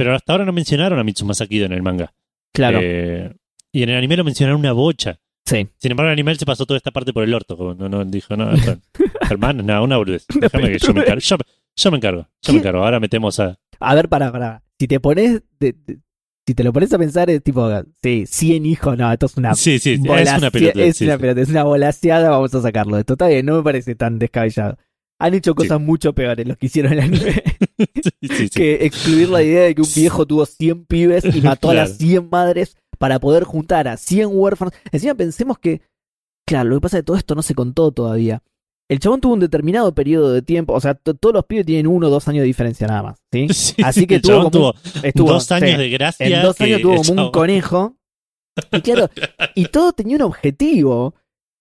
Pero hasta ahora no mencionaron a Mitsumasa Kido en el manga. Claro. Eh, y en el anime lo mencionaron una bocha. sí. Sin embargo, el anime se pasó toda esta parte por el orto. como no, no, dijo, no, hermano, nada, una boludez. Déjame que yo me encargo. Yo, yo me encargo. Yo me encargo. Ahora metemos a. A ver, para, para. Si te pones. de- de- si te lo pones a pensar, es tipo. Sí, 100 hijos, no, esto es una. Sí, sí, es una pelota. Es sí, una sí. pelota, es una volaseada, vamos a sacarlo. Esto está bien, no me parece tan descabellado. Han hecho cosas mucho peores los que hicieron en el anime. Sí, sí, sí. que excluir la idea de que un viejo tuvo 100 pibes y mató a las Claro. 100 madres para poder juntar a 100 huérfanos. Encima pensemos que, claro, lo que pasa es que todo esto no se contó todavía. El chabón tuvo un determinado periodo de tiempo, o sea, to- todos los pibes tienen uno o dos años de diferencia nada más, ¿sí? Sí, Así sí, que el tuvo como tuvo Estuvo, dos años de gracia. En dos años tuvo como un conejo. Y claro, y todo tenía un objetivo.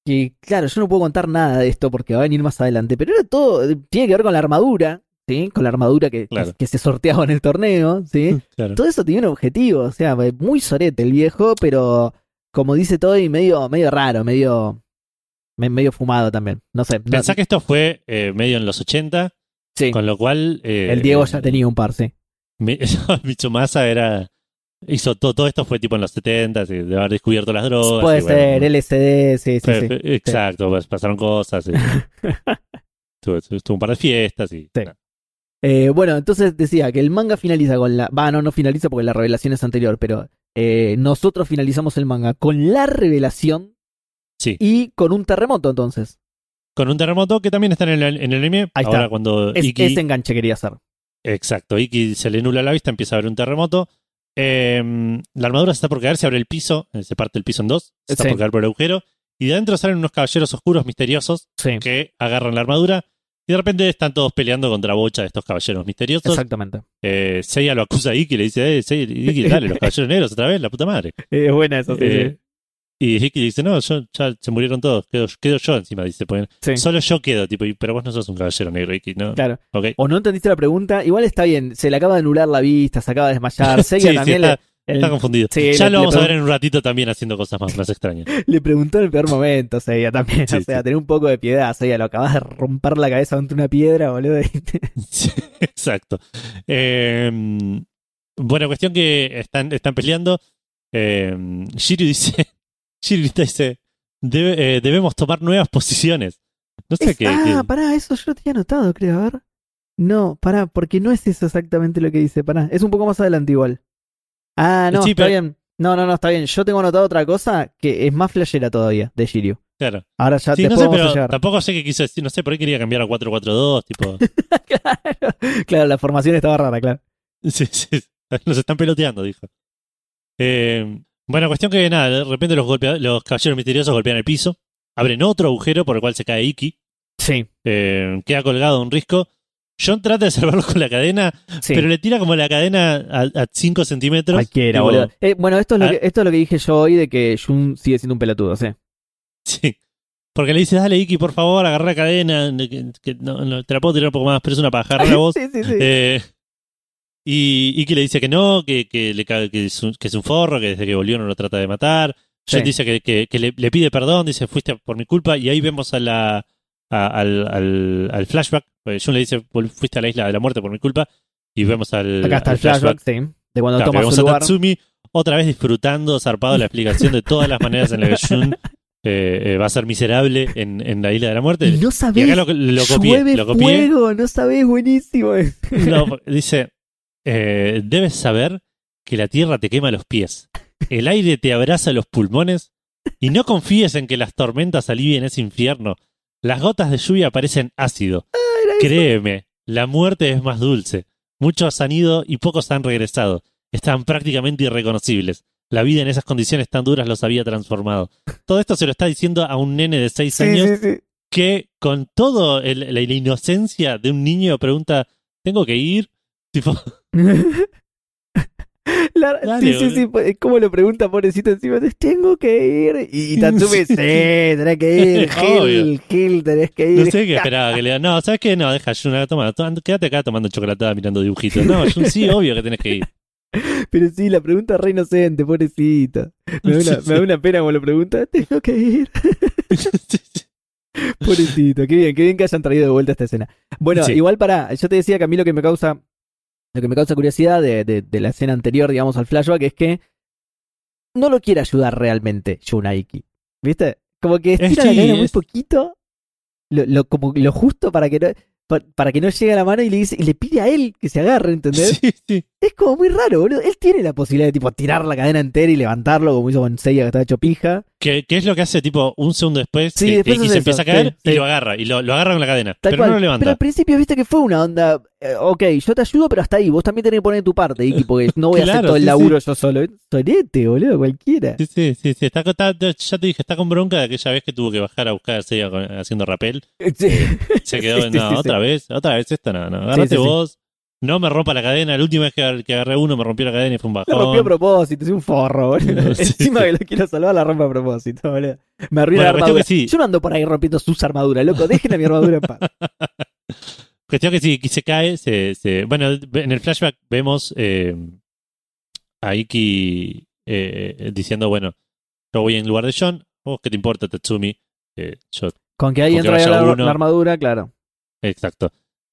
Que claro, yo no puedo contar nada de esto porque va a venir más adelante. Pero era todo, tiene que ver con la armadura, ¿sí? Con la armadura que, Claro. que se sorteaba en el torneo, ¿sí? Claro. Todo eso tenía un objetivo. O sea, muy sorete el viejo, pero como dice todo, y medio, medio raro, medio, me- medio fumado también. No sé. no- Pensá que esto fue eh, medio en los 80, sí, con lo cual. eh, el Diego ya tenía un par, sí. Mi- Mitsumasa era. Hizo todo, todo esto fue tipo en los 70, sí, de haber descubierto las drogas. Puede y bueno, ser, LSD, sí, sí, sí. fue- Exacto, pues, pasaron cosas. sí. Tuvo, tuvo un par de fiestas y. Sí. Eh, bueno, entonces decía que el manga finaliza con la. Va, no, no finaliza porque la revelación es anterior, pero eh, nosotros finalizamos el manga con la revelación Sí. y con un terremoto, entonces. Con un terremoto que también está en el, en el anime. Ahí está. Ahora cuando Es, Iki. ese enganche quería hacer. Exacto, Iki se le nula la vista, empieza a haber un terremoto. Eh, la armadura se está por caer, se abre el piso, eh, se parte el piso en dos, se está Sí. por caer por el agujero. Y de adentro salen unos caballeros oscuros misteriosos Sí, que agarran la armadura. Y de repente están todos peleando contra Bocha de estos caballeros misteriosos. exactamente. Eh, Seiya lo acusa a Iki y le dice, eh, Seiya, Iki, dale, los caballeros negros otra vez, la puta madre. Es buena eso, sí, Eh, Y Iki dice, no, yo, ya se murieron todos, quedo, quedo yo encima, dice, sí. Sí, solo yo quedo, tipo, pero vos no sos un caballero negro, Iki, ¿no? Claro. O no entendiste la pregunta, igual está bien, se le acaba de anular la vista, se acaba de desmayar. Seiya Sí, sí, también está, le, el- está confundido. sí, ya le- lo vamos a ver en un ratito también haciendo cosas más, más extrañas. le preguntó en el peor momento, Seiya también. Sí, o sea, sí. tener un poco de piedad, Seiya, lo acabas de romper la cabeza contra una piedra, boludo. Sí, exacto. Eh, buena cuestión que están, están peleando. Eh, Shiryu dice, Shiryu dice, "Debe- eh, debemos tomar nuevas posiciones. No sé Es- qué. ah, qué- pará, eso yo lo tenía anotado, creo. A ver. No, pará, porque no es eso exactamente lo que dice. Pará, es un poco más adelante igual. Ah, no, Sí, está pero- bien. No, no, no, está bien. Yo tengo anotado otra cosa que es más flashera todavía, de Shiryu. claro. Ahora ya Sí, no después sé, vamos pero a llegar. tampoco sé qué quiso decir. No sé, por ahí quería cambiar a 4-4-2, tipo. claro, claro, la formación estaba rara, claro. Sí, sí. Nos están peloteando, dijo. Eh, buena cuestión que nada, de repente los, los caballeros misteriosos golpean el piso, abren otro agujero por el cual se cae Iki, Sí, eh, queda colgado un risco. John trata de salvarlo con la cadena, sí. pero le tira como la cadena a 5 centímetros. Cualquiera, boludo. Eh, bueno, esto es, lo Ah. que, esto es lo que dije yo hoy de que Jun sigue siendo un pelotudo, sí. Sí. Porque le dice, dale Iki, por favor, agarra la cadena, de que, que no, no, te la puedo tirar un poco más, pero es una paja, agarra vos. sí, sí, sí. Eh, y Iki le dice que no, que, que, le, que, es un, que es un forro, que desde que volvió no lo trata de matar. John Sí. dice que, que, que le, le pide perdón, dice fuiste por mi culpa, y ahí vemos a la, a- al, al, al flashback. Pues John le dice "Vol- fuiste a la isla de la muerte por mi culpa, y vemos al, Acá está al el flashback, sí. De cuando Claro, toma vemos su a lugar. Tatsumi otra vez disfrutando, zarpado la explicación de todas las maneras en las que Jun eh, eh, va a ser miserable en, en la isla de la muerte. Y no Y sabés, acá lo, lo copié, llueve lo copié. fuego, no sabés, buenísimo. No, dice, eh, debes saber que la tierra te quema los pies, el aire te abraza los pulmones y no confíes en que las tormentas alivien ese infierno. Las gotas de lluvia parecen ácido. Créeme, la muerte es más dulce. Muchos han ido y pocos han regresado. Están prácticamente irreconocibles. La vida en esas condiciones tan duras los había transformado. Todo esto se lo está diciendo a un nene de seis Sí, años sí, sí. que con todo el- la, la inocencia de un niño pregunta, ¿tengo que ir? Tipo, La- Dale, sí, sí, sí, pues, ¿cómo lo pregunta pobrecito encima? Tengo que ir. Y, y Tatsumi, sí, tenés que ir. Gil. Gil, tenés que ir. no sé qué esperaba que le diga, no, ¿sabes qué? No, deja, Jun, toma, toma, quédate acá tomando chocolatada mirando dibujitos. No, Jun, sí, obvio que tenés que ir. Pero sí, la pregunta es re inocente, pobrecito. Me da, una, Sí, sí. me da una pena como lo pregunta. Tengo que ir. Sí, sí. Pobrecito, qué bien, qué bien que hayan traído de vuelta esta escena. Bueno, Sí. igual para, yo te decía que a mí lo que me causa, lo que me causa curiosidad de, de- de la escena anterior, digamos, al flashback, es que no lo quiere ayudar realmente Yunaiki. ¿Viste? Como que estira la sí, muy es- poquito, lo, lo- como lo justo para que no, pa- para que no llegue a la mano y le dice, y le pide a él que se agarre, ¿entendés? Sí, sí. Es como muy raro, boludo. Él tiene la posibilidad de tipo tirar la cadena entera y levantarlo, como hizo con Seiya que estaba hecho pija. ¿Qué, qué es lo que hace tipo un segundo después? Sí, que, después X hace empieza a eso, caer sí, y sí. lo agarra. Y lo, lo agarra con la cadena. Tal pero cual. no lo Pero levanta. al principio viste que fue una onda. eh, ok, yo te ayudo, pero hasta ahí. Vos también tenés que poner tu parte, Iki, porque no voy a hacer todo el laburo yo solo. Sorete, boludo, cualquiera. Sí, sí, sí, sí. Está, está- ya te dije, está con bronca de aquella vez que tuvo que bajar a buscar a Seiya haciendo rappel. Sí. Se quedó, no, otra vez, otra vez esta, no, no. Sí. vos. No me rompa la cadena. La última vez que, agar- que agarré uno me rompió la cadena y fue un bajón. La rompió a propósito, es un forro, boludo. Sí, Encima que lo quiero salvar, la rompe a propósito, boludo. Me arruina Bueno, la armadura. sí. Yo no ando por ahí rompiendo sus armaduras, loco. Dejen a mi armadura en paz. Cuestión que si que se cae, se, se- bueno, en el flashback vemos eh, a Iki eh, diciendo, bueno, yo voy en lugar de John, vos qué te importa, Tatsumi, Eh, yo, Con que ahí entra la, la armadura, claro. exacto.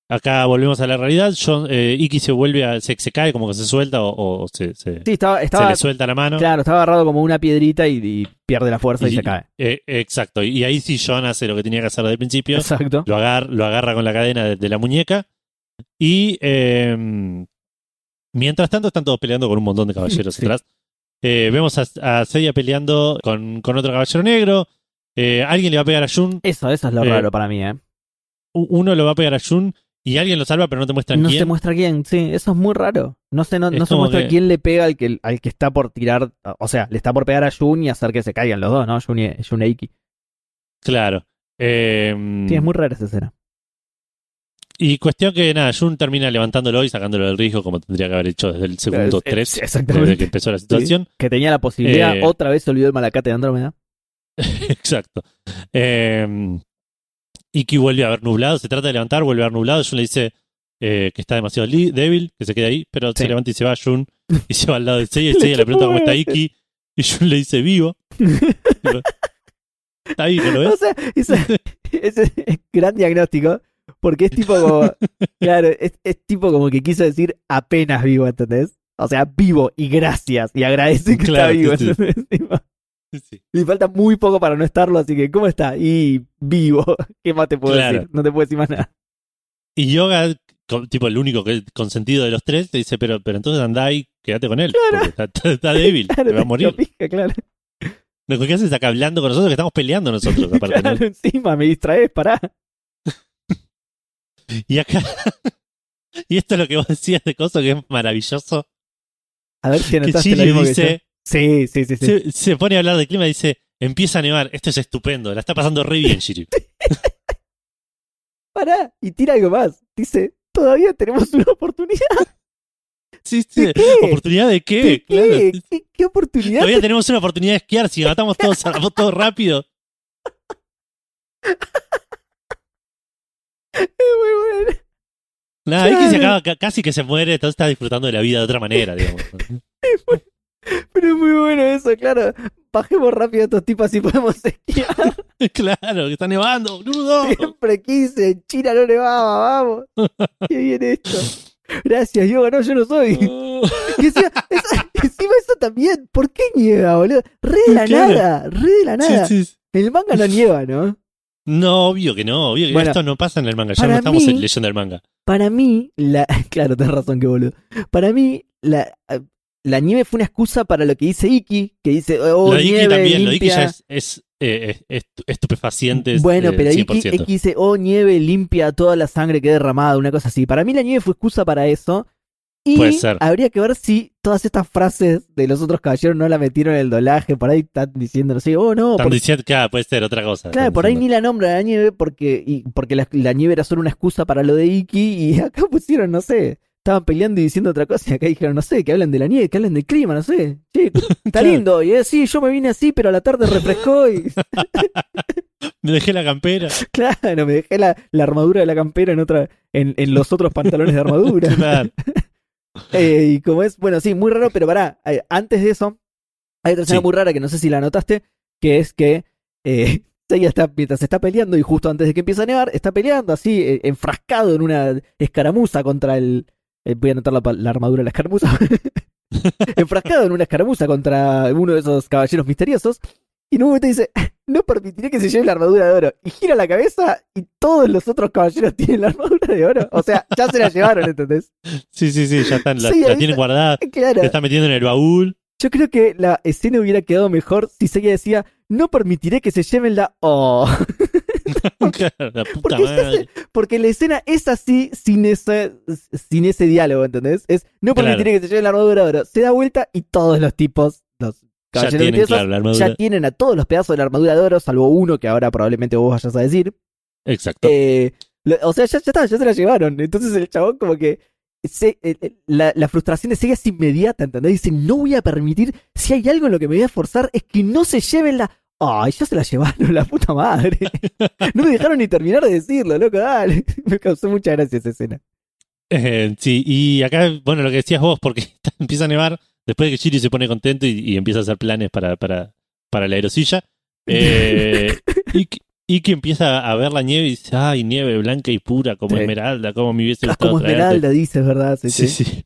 Acá volvemos a la realidad, John, eh, Iki se vuelve a, se, se cae, como que se suelta o, o se, se, Sí, estaba, se le suelta la mano. claro, estaba agarrado como una piedrita y, y pierde la fuerza y, Y- se cae. Eh, exacto, y ahí sí John hace lo que tenía que hacer desde el principio. Exacto. lo agarra, lo agarra con la cadena de, de la muñeca y eh, mientras tanto están todos peleando con un montón de caballeros Sí. atrás. Eh, vemos a, a Seiya peleando con, con otro caballero negro. Eh, alguien le va a pegar a Jun. Eso, eso es lo raro para mí, ¿eh? Uno lo va a pegar a Jun y alguien lo salva, pero no te muestran No quién. se muestra quién, sí, eso es muy raro. No se, no, no se muestra que- quién le pega al que, al que está por tirar. O sea, le está por pegar a Jun y hacer que se caigan los dos, ¿no? Jun y, Jun e Iki. Claro. Eh, Sí, es muy rara esa escena. Y cuestión que nada, Jun termina levantándolo y sacándolo del riesgo como tendría que haber hecho desde el segundo Eh, eh, 3, exactamente. desde que empezó la situación. Que tenía la posibilidad, Eh, otra vez se olvidó el malacate de Andrómeda. Exacto. Eh, Iki vuelve a ver nublado, se trata de levantar, vuelve a ver nublado. Jun le dice eh, que está demasiado débil, que se quede ahí, pero Sí. se levanta y se va Jun y se va al lado de Seiya. Y Seiya le pregunta cómo está Iki y Jun le dice vivo. está ahí, ¿no lo O ves? sea, ese, ese es gran diagnóstico. Porque es tipo como. claro, es, es tipo como que quiso decir apenas vivo, ¿entendés? O sea, vivo y gracias. Y agradece que Claro, está vivo. sí, sí. ¿entendés? Sí. Le falta muy poco para no estarlo, así que, ¿cómo está? Y vivo. ¿Qué más te puedo Claro. decir? No te puedo decir más nada. Y Yoga, tipo el único que consentido de los tres, te dice, pero, pero entonces andá y quédate con él. Porque está, débil, Claro, te va a morir. pija, claro. Haces acá hablando con nosotros que estamos peleando nosotros, aparte. ¿no? Claro, encima me distraes, pará. Y acá. y esto es lo que vos decías de cosas que es maravilloso. A ver si anotaste lo que yo. Sí, sí, sí, sí. Se, se pone a hablar de clima y dice: Empieza a nevar, esto es estupendo, la está pasando re bien, Shiri. Pará. Y tira algo más. Dice, todavía tenemos una oportunidad. Sí, sí. ¿De qué? ¿Oportunidad de qué? ¿Qué, Claro. qué, ¿Qué- qué oportunidad? Todavía tenemos una oportunidad de esquiar, si matamos todos, salvamos todo rápido. Es muy bueno. Nada, es que se acaba, ca- casi que se muere, entonces está disfrutando de la vida de otra manera, digamos. Pero es muy bueno eso, claro. Bajemos rápido a estos tipos así podemos esquiar. claro, que está nevando, boludo. Siempre quise. En China no nevaba, vamos. Qué bien esto. Gracias, Yoga. No, yo no soy. Y encima, esa- encima eso también. ¿Por qué nieva, boludo? Re de la Claro. nada. Re de la nada. Sí, sí. En el manga no nieva, ¿no? No, obvio que no, obvio que Bueno, esto no pasa en el manga, ya no estamos mí- leyendo el manga. Para mí, la. Claro, tenés razón, que boludo. Para mí, la. La nieve fue una excusa para lo que dice Iki, que dice, oh, lo de Iki nieve también, lo de Iki limpia. ya es, es, eh, es- es estupefaciente. es, Bueno, eh, pero Iki, 100%. Iki dice, oh, nieve limpia toda la sangre que he derramado, una cosa así. Para mí la nieve fue excusa para eso. Y Puede ser. habría que ver si todas estas frases de los otros caballeros no la metieron en el doblaje. Por ahí están diciendo, así, oh, no. Están diciendo que ah, puede ser otra cosa. Claro, por ahí ni la nombra la nieve porque, y, porque la, la nieve era solo una excusa para lo de Iki. Y acá pusieron, no sé, estaban peleando y diciendo otra cosa. Y acá dijeron, no sé, que hablan de la nieve, que hablan del clima, no sé. Che, está lindo. Y es, sí, yo me vine así, pero a la tarde refrescó y. Me dejé la campera. Claro, me dejé la, la armadura de la campera en otra, en, en los otros pantalones de armadura. Claro. Eh, y como es, bueno, sí, muy raro, pero pará, eh, antes de eso, hay otra escena Sí. muy rara que no sé si la notaste, que es que eh, Seiya está, mientras está peleando y justo antes de que empiece a nevar, está peleando así, eh, enfrascado en una escaramuza contra el. Eh, voy a anotar la, la armadura de la escaramuza. enfrascado en una escaramuza contra uno de esos caballeros misteriosos. Y en un momento dice: No permitiré que se lleve la armadura de oro. Y gira la cabeza y todos los otros caballeros tienen la armadura de oro. O sea, ya se la llevaron, ¿entendés? Sí, sí, sí, ya están, la, Sí, la tienen guardada, Claro. se está metiendo en el baúl. Yo creo que la escena hubiera quedado mejor si Seiya decía: No permitiré que se lleven la. Oh. Claro, Porque la escena es así sin ese, sin ese diálogo, ¿entendés? Es no Claro. permitiré que se lleven la armadura de oro. Se da vuelta y todos los tipos, los Ya caballeros tienen, claro, la armadura. ya tienen a todos los pedazos de la armadura de oro, salvo uno que ahora probablemente vos vayas a decir. Exacto. Eh, lo- o sea, ya, ya está, ya se la llevaron. Entonces el chabón como que... se- el- el- la, la frustración de Sega es inmediata, ¿entendés? Dice, no voy a permitir, si hay algo en lo que me voy a forzar, es que no se lleven la... Ay, ya se la llevaron, la puta madre. No me dejaron ni terminar de decirlo, loco, dale. Me causó mucha gracia esa escena. Eh, sí, y acá, bueno, lo que decías vos, porque empieza a nevar, después de que Shiri se pone contento y, y empieza a hacer planes para, para, para la aerosilla. Eh, y, que- y que empieza a ver la nieve y dice, ay, nieve blanca y pura como Sí. esmeralda, como me hubiese Ah, gustado como traerte". Esmeralda, dices, ¿verdad? Sí, Sí, sí.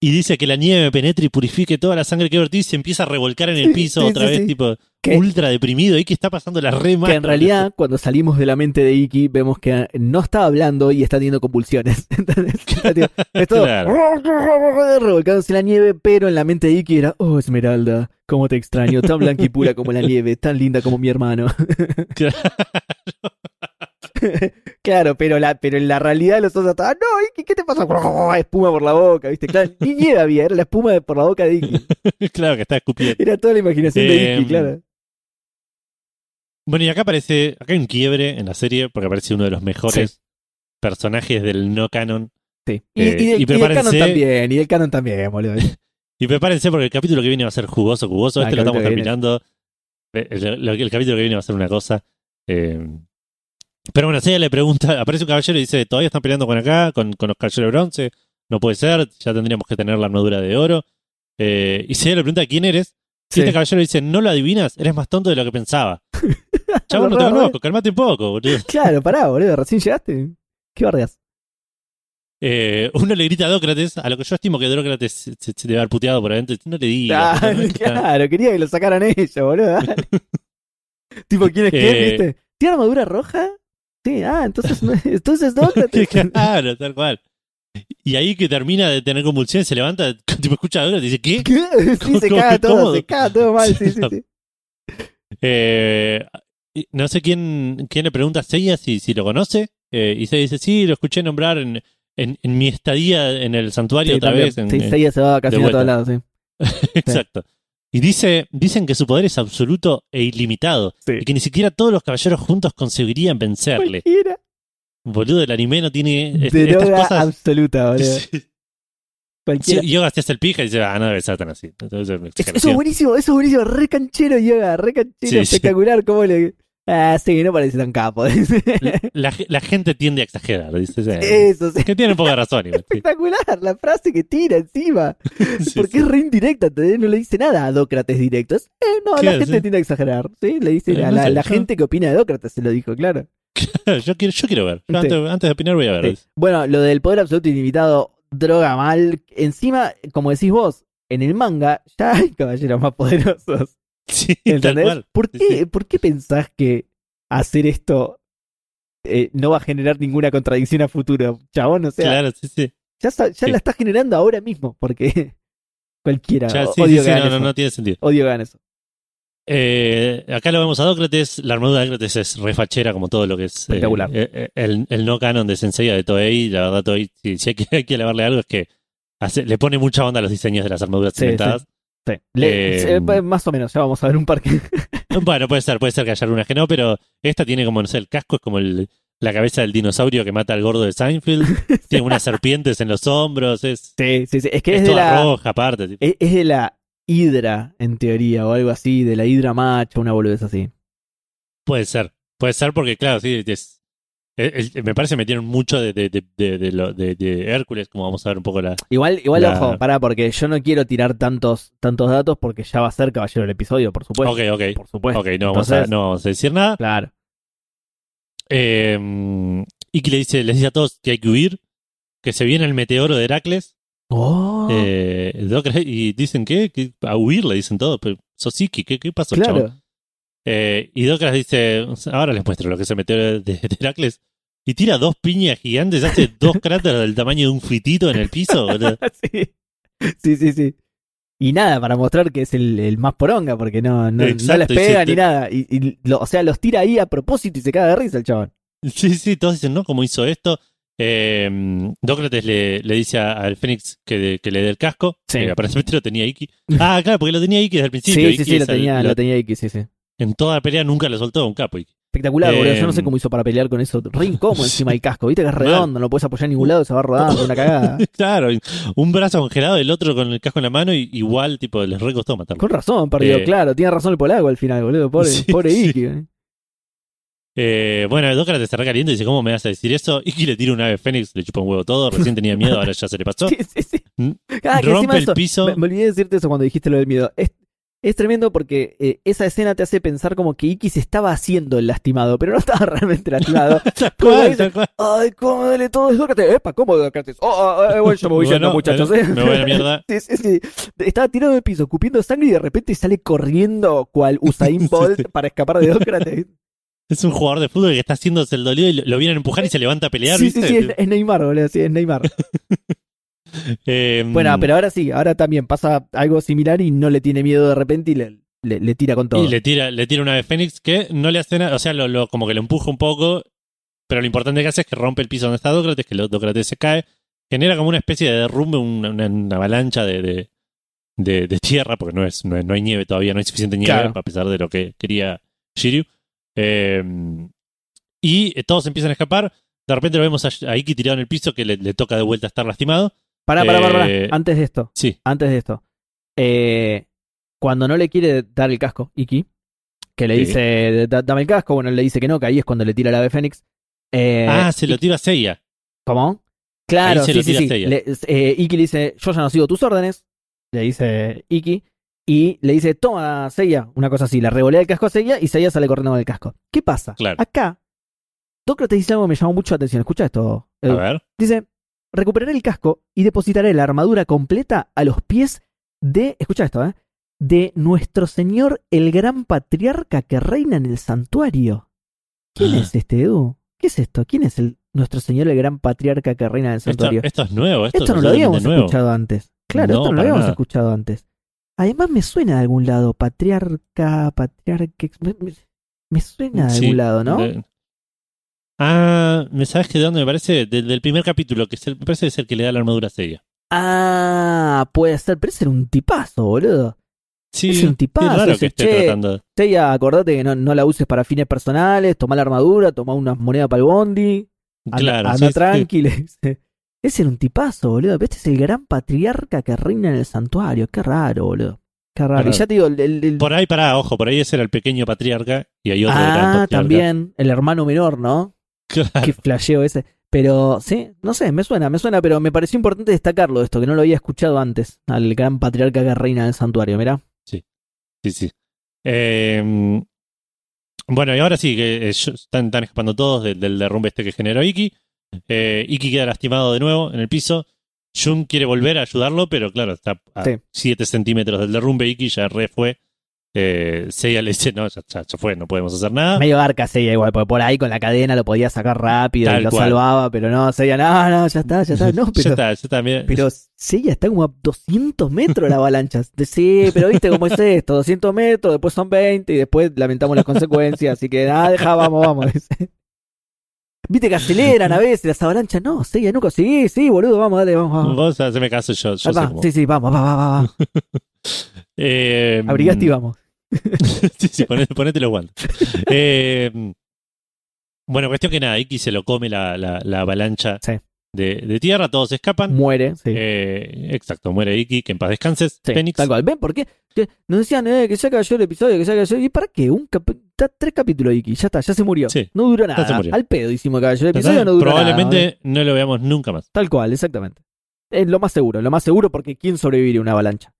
Y dice que la nieve penetre y purifique toda la sangre que vertí y se empieza a revolcar en el piso otra vez, tipo Que- ultra deprimido. Y que está pasando la rema. Que en realidad, cuando salimos de la mente de Iki, vemos que no está hablando y está teniendo convulsiones. Está tipo- es todo revolcándose en la nieve, pero en la mente de Iki era, oh Esmeralda, cómo te extraño, tan blanca y pura como la nieve, tan linda como mi hermano. claro, pero la, pero en la realidad los otros estaban, no, Iki, ¿qué te pasa? Espuma por la boca, ¿viste? Claro, ni nieve había, era la espuma por la boca de Iki. claro que está escupiendo. Era toda la imaginación de Em, Iki, claro. Bueno, y acá aparece, acá hay un quiebre en la serie porque aparece uno de los mejores personajes del no canon. Sí. Y, eh, y, del, y y del canon también, y del canon también, boludo. Y prepárense porque el capítulo que viene va a ser jugoso, jugoso. Ah, Este el lo estamos terminando. Eh, El, el- el capítulo que viene va a ser una cosa. eh, pero bueno, ella le pregunta, aparece un caballero y dice, todavía están peleando con acá, con, con los caballeros de bronce. No puede ser, ya tendríamos que tener la armadura de oro. Eh, y ella le pregunta, ¿quién eres? Y Sí. este caballero dice, no lo adivinas, eres más tonto de lo que pensaba. Chabón, no te conozco, calmate un poco, boludo. Claro, pará, boludo, recién llegaste. ¿Qué bardeas? Eh, uno le grita a Dócrates, a lo que yo estimo que Dócrates se, se- se debe haber puteado por adentro. No le digas. Ah, no claro, quería que lo sacaran ellos, boludo. tipo, ¿quién es quién, Eh. viste? ¿Tiene armadura roja? Sí, ah, entonces, entonces Dócrates. claro, tal cual. Y ahí que termina de tener convulsiones, se levanta, tipo escucha a Dócrates y dice, ¿qué? ¿Qué? Sí, se ¿Cómo- caga todo, se caga todo mal, sí, sí, sí. Eh, no sé quién, quién le pregunta a Seiya si, si lo conoce. Eh, y Seiya dice, sí, lo escuché nombrar en, en, en mi estadía en el santuario Sí, otra también. vez. en- Sí, Seiya se va de vacaciones a todos lados, sí. Exacto. Y dice, dicen que su poder es absoluto e ilimitado. Sí. Y que ni siquiera todos los caballeros juntos conseguirían vencerle. Cualquiera. Boludo, el anime no tiene es- estas Droga cosas. absoluta, boludo. Sí. Yoga se hace el pija y dice, ah, no debe ser tan así. Entonces, Es- Eso es buenísimo, eso es buenísimo, re canchero yoga, re canchero, sí. espectacular, cómo le... Ah, sí, no parece tan capo. la, la gente tiende a exagerar, dice. Eso, sí. Que tiene de razón. igual, sí. Espectacular, la frase que tira encima. Sí, Porque es re indirecta, no le dice nada a Dócrates directo. Es, eh, no, la gente tiende a exagerar. Sí, le dice Eh, a no la, sé, la yo- gente que opina de Dócrates, se lo dijo, claro. yo, quiero, yo quiero ver. Yo antes, antes de opinar voy a ver. Bueno, lo del poder absoluto ilimitado, droga mal. Encima, como decís vos, en el manga ya hay caballeros más poderosos. Sí, tal ¿Entendés? cual. ¿Por, qué, sí. ¿Por qué pensás que hacer esto eh, no va a generar ninguna contradicción a futuro? Chabón, o sea, Claro, sí, sí. ya, sa- ya Sí. la está generando ahora mismo, porque cualquiera. Ya, sí, odio sí, no, no, eso. no tiene sentido. Odio hagan eso. Eh, acá lo vemos a Dócrates. La armadura de Dócrates es refachera, como todo lo que es eh, Espectacular. eh, el, el no canon de Senseiya de Toei. La verdad, Toei, si, si hay, que, hay que alabarle algo, es que hace- le pone mucha onda a los diseños de las armaduras inventadas. Sí. Le- Eh, pues, más o menos, ya vamos a ver un par que. Bueno, puede ser, puede ser que haya algunas que no, pero esta tiene como, no sé, el casco es como el, la cabeza del dinosaurio que mata al gordo de Seinfeld. tiene unas serpientes en los hombros. Es, Sí, sí, sí. Es que es es, de toda la. roja, aparte. tipo. Es, es de la hidra, en teoría, o algo así, de la hidra macho, una boludez así. Puede ser. Puede ser porque, claro, sí, es, el- el- me parece que metieron mucho de, de, de, Hércules, como vamos a ver un poco la. Igual, igual La- ojo, pará, porque yo no quiero tirar tantos, tantos datos porque ya va a ser caballero el episodio, por supuesto. ok, ok. Por supuesto. Ok, no vamos, a, no vamos a decir nada. Claro. Eh, Iki le dice, les dice a todos que hay que huir, que se viene el meteoro de Heracles. Oh, Eh, y dicen que, que a huir le dicen todos, pero sos Iki, ¿qué, qué pasó, claro. Eh, y Docras dice, ahora les muestro lo que es el meteoro de, de Heracles. Y tira dos piñas gigantes, hace dos cráteres del tamaño de un fritito en el piso. boludo. sí. sí, sí, sí. Y nada, para mostrar que es el, el más poronga, porque no, no, no Exacto, les pega te- ni nada. Y, y lo- o sea, los tira ahí a propósito y se caga de risa el chabón. Sí, sí, todos dicen, ¿no? ¿Cómo hizo esto? Eh, Dócrates le, le dice al Fénix que, de- que le dé el casco. Sí. que aparentemente lo tenía Iki. Ah, claro, porque lo tenía Iki desde el principio. Sí, Iki sí, sí, lo tenía, lo- lo tenía Iki, sí, sí. En toda la pelea nunca lo soltó un capo. Iki. Espectacular, boludo. Yo no sé Eh, cómo hizo para pelear con eso. Re incómodo encima del casco. Viste que es redondo, no puedes apoyar en ningún lado, se va rodando, una cagada. Claro, un brazo congelado, el otro con el casco en la mano, y igual, tipo, les recostó matarlo. Con razón, perdió, Eh, claro. Tiene razón el polaco al final, boludo. Pobre, Sí, pobre sí. Iki. eh. Eh, bueno, Dócrates se recalienta y dice, ¿cómo me vas a decir eso? Iki le tira un ave fénix, le chupa un huevo todo, recién tenía miedo, ahora ya se le pasó. Sí, sí, sí. Mm. Ah, Rompe el eso- piso. Me, me olvidé decirte eso cuando dijiste lo del miedo. Es, es tremendo porque eh, esa escena te hace pensar como que Iki se estaba haciendo el lastimado, pero no estaba realmente lastimado. Dice. Ay, cómo duele todo. Dócrates. Epa, ¿cómo Dócrates? Oh, oh, eh, bueno, yo me voy yendo, Bueno, muchachos. eh. Me voy a la mierda. Sí, sí, sí. Estaba tirado en el piso, escupiendo sangre y de repente sale corriendo cual Usain Bolt para escapar de Dócrates. Es un jugador de fútbol que está haciéndose el dolido y lo, lo vienen a empujar y se levanta a pelear, sí, ¿viste? sí, sí, es, es Neymar, boludo, sí, es Neymar. Eh, Bueno, pero ahora sí, ahora también pasa algo similar y no le tiene miedo de repente y le, le, le tira con todo. Y le tira, le tira una ave fénix que no le hace nada, o sea, lo, lo- como que lo empuja un poco, pero lo importante que hace es que rompe el piso donde está Dócrates, que Dócrates se cae, genera como una especie de derrumbe, una, una- una avalancha de, de, de- de tierra, porque no, es, no, es- no hay nieve todavía, no hay suficiente nieve, Claro. a pesar de lo que quería Shiryu. Eh, y eh, todos empiezan a escapar. De repente lo vemos a, a Iki tirado en el piso, que le, le toca de vuelta estar lastimado. Pará, pará, pará, pará. Eh, Antes de esto, Sí, antes de esto. Eh, cuando no le quiere dar el casco, Iki, que le Sí. dice, "Da- dame el casco, bueno, él le dice que no, que ahí es cuando le tira la ave Fénix. Eh, ah, se lo tira a Seiya. ¿Cómo? Claro, sí, lo sí, tira sí. Le- eh, Iki le dice, yo ya no sigo tus órdenes. Le dice Iki. Y le dice, toma, Seiya. Una cosa así. Le revolea el casco a Seiya y Seiya sale corriendo con el casco. ¿Qué pasa? Claro. Acá, Dócrates dice algo que me llamó mucho la atención. Escucha esto. A Edu. ver. Dice, recuperaré el casco y depositaré la armadura completa a los pies de, escucha esto, ¿eh? De nuestro señor el gran patriarca que reina en el santuario. ¿Quién Ah. es este, Edu? ¿Qué es esto? ¿Quién es el nuestro señor el gran patriarca que reina en el Esto, santuario? esto es nuevo, esto, Esto no lo habíamos escuchado antes. Claro, No, esto no lo habíamos nada. escuchado antes. Además me suena de algún lado, patriarca, patriarca, me, suena de Sí, algún lado, ¿no? Ah, ¿me sabes que de dónde me parece? Del, del primer capítulo, que es el, me parece es el que le da la armadura a Seiya. Ah, puede ser, pero ese era un tipazo, boludo. Sí, Es un tipazo raro ese, que esté che. tratando. Seiya, acordate que no, no la uses para fines personales, toma la armadura, toma unas monedas para el bondi, anda, Claro, anda sí, sí. tranquilo. Ese era un tipazo, boludo. Este es el gran patriarca que reina en el santuario. Qué raro, boludo. Qué raro. Y ya te digo, el, el- el- Por ahí, pará, ojo, por ahí ese era el pequeño patriarca y hay otro ah, también el hermano menor, ¿no? Claro. Qué flasheo ese. Pero sí, no sé, me suena, me suena, pero me pareció importante destacarlo esto, que no lo había escuchado antes, al gran patriarca que reina en el santuario, mirá. Sí, sí. Eh, bueno, y ahora sí, que eh, están, están escapando todos del, del derrumbe este que generó Iki. Eh, Iki queda lastimado de nuevo en el piso. Jun quiere volver a ayudarlo, pero claro, está a Sí. 7 centímetros del derrumbe. Iki ya re fue. Eh, Seiya le dice: No, ya, ya- ya fue, no podemos hacer nada. Medio arca Seiya igual, porque por ahí con la cadena lo podía sacar rápido Tal y lo cual. salvaba, pero no, Seiya, no, no, ya está, ya está, no, ya pero, está, ya está. mira. pero Seiya está como a 200 metros la avalancha. Sí, pero viste cómo es esto, 200 metros, después son 20 y después lamentamos las consecuencias, así que nada, deja, vamos, vamos. Viste que aceleran a veces las avalanchas, no, Seiya nunca, sí, sí, boludo, vamos, dale, vamos, vamos. Vos haceme caso, yo, yo sé va, cómo. sí, sí, vamos, va, va, va, va. Eh, Abrigaste y vamos. sí, sí, ponete, ponete los guantes. Eh, bueno, cuestión que nada, Iki se lo come la, la, la avalancha Sí. De, de tierra, todos escapan. Muere, sí. Eh, exacto, muere Iki, que en paz descanses. Sí, Fénix. tal cual. ¿Ven por qué? Que nos decían eh, que ya cayó el episodio, que ya cayó. ¿Y para qué? Un cap- tres capítulos Iki, ya está, ya se murió. Sí, no duró nada. murió. Al pedo hicimos caballero de episodio, no duró Probablemente nada. no lo veamos nunca más. Tal cual, exactamente. Es lo más seguro, lo más seguro porque ¿quién sobreviviría a una avalancha?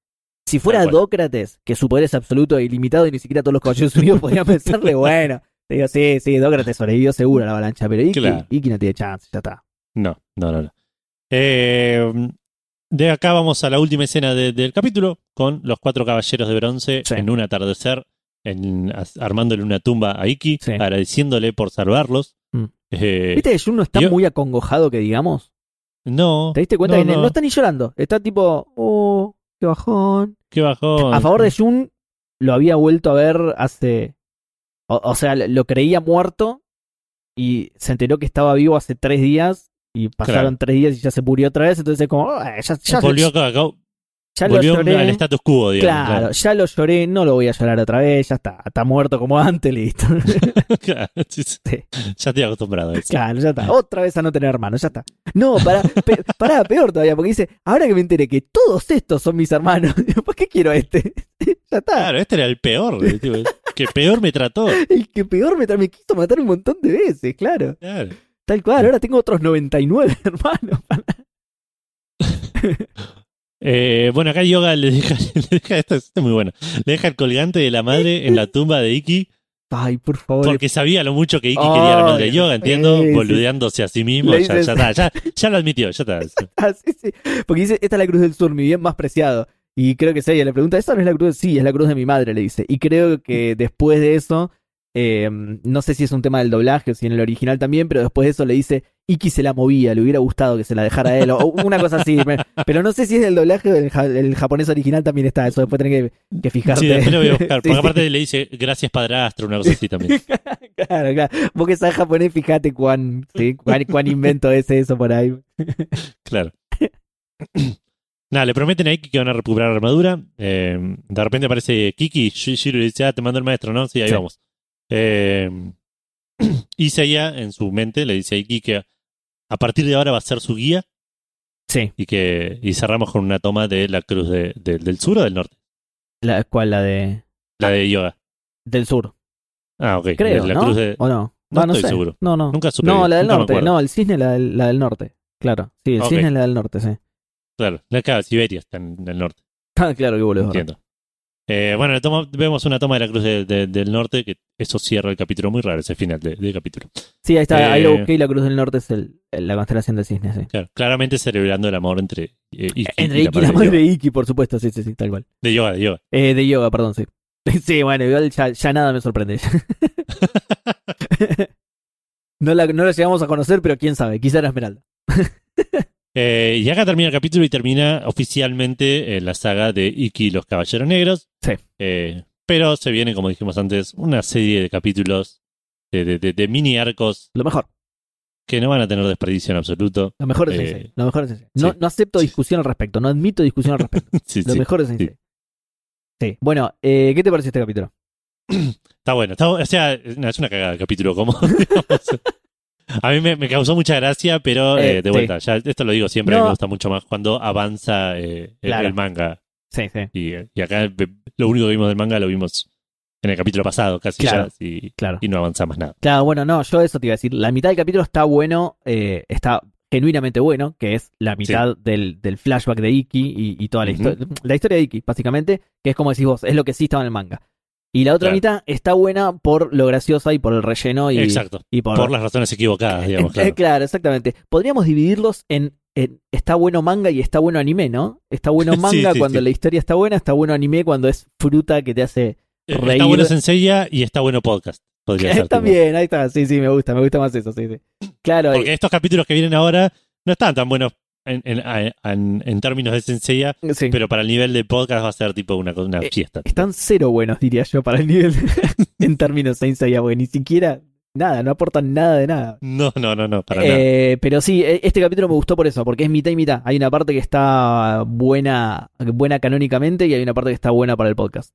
Si fuera. Dócrates, que su poder es absoluto e ilimitado y ni siquiera todos los caballeros unidos podrían pensarle, bueno, te digo, sí, sí, Dócrates sobrevivió seguro a la avalancha, pero Iki, Claro. Iki no tiene chance, ya está. No, no, no. no. Eh, de acá vamos a la última escena de- del capítulo con los cuatro caballeros de bronce Sí. en un atardecer, en, armándole una tumba a Iki, Sí. agradeciéndole por salvarlos. Mm. Eh, ¿Viste que Jun no está yo- muy acongojado que digamos? no, ¿Te diste cuenta no, que no, no. está ni llorando? Está tipo, oh, qué bajón. qué bajón. A favor de Jun, lo había vuelto a ver hace. O, o sea, lo creía muerto y se enteró que estaba vivo hace tres días y pasaron Claro. tres días y ya se murió otra vez. Entonces, como, "Ah, ya, ya, volvió, acá- ya lo lloré. al status quo, digamos. Claro, ya lo lloré, no lo voy a llorar otra vez, ya está, está muerto como antes, listo. Claro, sí. Ya estoy acostumbrado a eso. claro, ya está. Otra vez a no tener hermanos, ya está. No, para, pe- pará, peor todavía, porque dice, ahora que me enteré que todos estos son mis hermanos, ¿por qué quiero este? ya está. Claro, este era el peor, que peor me trató. El que peor me, tra- me quiso matar un montón de veces, claro. Claro. Tal cual, ahora tengo otros 99 hermanos. Eh, bueno, acá Yoga le deja, le deja esto, esto es muy bueno. Le deja el colgante de la madre en la tumba de Iki Ay, por favor. porque sabía lo mucho que Iki quería a la madre de Yoga, entiendo, sí, sí. boludeándose a sí mismo. Ya, dices- ya está, ya, ya lo admitió, ya está. Ah, sí, sí. Porque dice, esta es la cruz del sur, mi bien más preciado. Y creo que Seiya le pregunta, ¿esa no es la cruz? Sí, es la cruz de mi madre, le dice. Y creo que después de eso, eh, no sé si es un tema del doblaje o si en el original también, pero después de eso le dice, Iki se la movía, le hubiera gustado que se la dejara a él, o una cosa así. me- Pero no sé si es del doblaje o del ja- el japonés original también está, eso después tenés que, que fijarte. Sí, después lo voy a buscar. Porque sí. aparte le dice gracias padrastro, una cosa así también. Claro, claro. Vos que sabes japonés, fíjate cuán, sí, cuán, cuán invento es eso por ahí. Claro. Nada, le prometen a Iki que van a recuperar la armadura. Eh, de repente aparece Kiki. Shiro le dice, ah, te mando el maestro, ¿no? Sí, ahí Sí. vamos. Eh, y Seiya, en su mente, le dice a Iki que a partir de ahora va a ser su guía Sí. y que y cerramos con una toma de la cruz de- de- del sur o del norte. La, ¿Cuál? La de... La de Yoga. Del sur. Ah, ok. Creo, la ¿no? cruz de... ¿O no? No Ah, no estoy sé. seguro. No, no. Nunca supe No, la del norte. No, el cisne la del, la del norte. Claro. Sí, el cisne es la del norte, sí. Claro, la acá, Siberia está en el norte. Ah, claro, qué boludo. Entiendo. Eh, bueno, toma- vemos una toma de la cruz de- de- del norte, que eso cierra el capítulo muy raro, ese final de- del capítulo. Sí, ahí está, ahí Eh, lo busqué y la cruz del norte es el, el- la constelación del cisne, sí. Claro, claramente celebrando el amor entre eh, Iki Entre y la Iki y la madre de de Iki, por supuesto, sí, sí, sí, tal cual. De yoga, de yoga. Eh, de yoga, perdón, sí. Sí, bueno, igual ya, ya nada me sorprende. no, la, no la llegamos a conocer, pero quién sabe, quizá era Esmeralda. Eh, y acá termina el capítulo y termina oficialmente eh, la saga de Iki y los Caballeros Negros. Sí. Eh, pero se viene, como dijimos antes, una serie de capítulos de, de- de- de mini arcos Lo mejor, que no van a tener desperdicio en absoluto. lo mejor es Eh, Sensei, Lo mejor es Sensei. No, sí. no acepto discusión al respecto, no admito discusión al respecto. Sí, Lo sí. mejor es Sensei. Sí. Bueno, eh, ¿qué te pareció este capítulo? Está bueno. Está, o sea, es una cagada el capítulo. Como, digamos. A mí me, me causó mucha gracia, pero eh, Eh, de sí. vuelta, ya esto lo digo siempre, No. me gusta mucho más cuando avanza eh, el- Claro. el manga. Sí, sí. Y, y acá lo único que vimos del manga lo vimos en el capítulo pasado, casi Claro. ya, y, Claro. y no avanza más nada. Claro, bueno, no, yo eso te iba a decir. La mitad del capítulo está bueno, está genuinamente bueno, que es la mitad del, del flashback de Iki y, y toda la historia. La historia de Iki, básicamente, que es como decís vos, es lo que sí estaba en el manga. Y la otra Claro. mitad está buena por lo graciosa y por el relleno y, Exacto. y por, Por las razones equivocadas, digamos, Eh, claro. claro, exactamente. Podríamos dividirlos en, en está bueno manga y está bueno anime, ¿no? Está bueno manga sí, cuando sí. la historia está buena, está bueno anime cuando es fruta que te hace Eh, reír. Está bueno Senseiya y está bueno podcast. Podría ser. También, ahí está, sí, sí, me gusta, me gusta más eso, sí, sí. Claro, Porque estos capítulos que vienen ahora no están tan buenos en, en, en- en términos de sí. pero para el nivel de podcast va a ser tipo una, una Eh, fiesta. Están cero buenos, diría yo, para el nivel en términos Saint Seiya, porque ni siquiera nada, no aportan nada de nada. No, no, no, no, para nada. Eh, pero sí, e- este capítulo me gustó por eso, porque es mitad y mitad. Hay una parte que está buena, buena canónicamente y hay una parte que está buena para el podcast.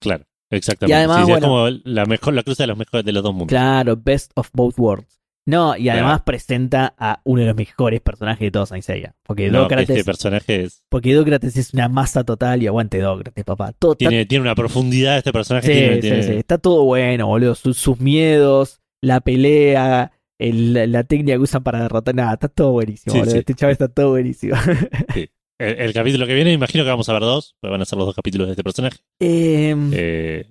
Claro, exactamente. y además, Sí, sí, bueno- es como la mejor, la cruza de los mejores de los dos mundos. Claro, best of both worlds. No, y además presenta a uno de los mejores personajes de todos Saint Seiya. Porque No, Dócrates, este personaje es- porque Dócrates es una masa total y aguante Dócrates, papá. Todo está- tiene, tiene una profundidad este personaje. sí, tiene- sí, tiene- sí, está todo bueno, boludo. Sus, sus miedos, la pelea, el- la técnica que usan para derrotar. Nada, está todo buenísimo, boludo. Este chaval está todo buenísimo. El, el capítulo que viene, imagino que vamos a ver dos, van a ser los dos capítulos de este personaje. Em, Eh,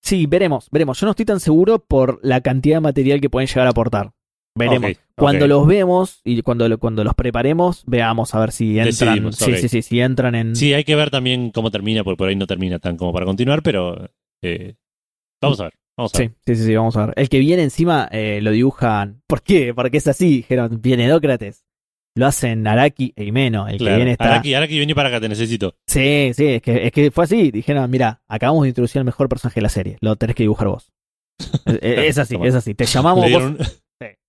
Sí, veremos, veremos. Yo no estoy tan seguro por la cantidad de material que pueden llegar a aportar. Veremos. Cuando los vemos y cuando, cuando los preparemos, veamos a ver si entran. Decidimos, sí, ok. sí, sí, si entran en. Sí, hay que ver también cómo termina, porque por ahí no termina tan como para continuar, pero eh, vamos a ver. Vamos a ver. Sí, sí, sí, sí, vamos a ver. El que viene encima eh, lo dibujan. ¿Por qué? Porque es así, dijeron. Viene Dócrates. Lo hacen Araki e Imeno. El que viene está. Araki, Araki, vení para acá, te necesito. Sí, sí, es que, es que fue así. Dijeron, mira, acabamos de introducir al mejor personaje de la serie. Lo tenés que dibujar vos. es, es así, es así. Te llamamos vos.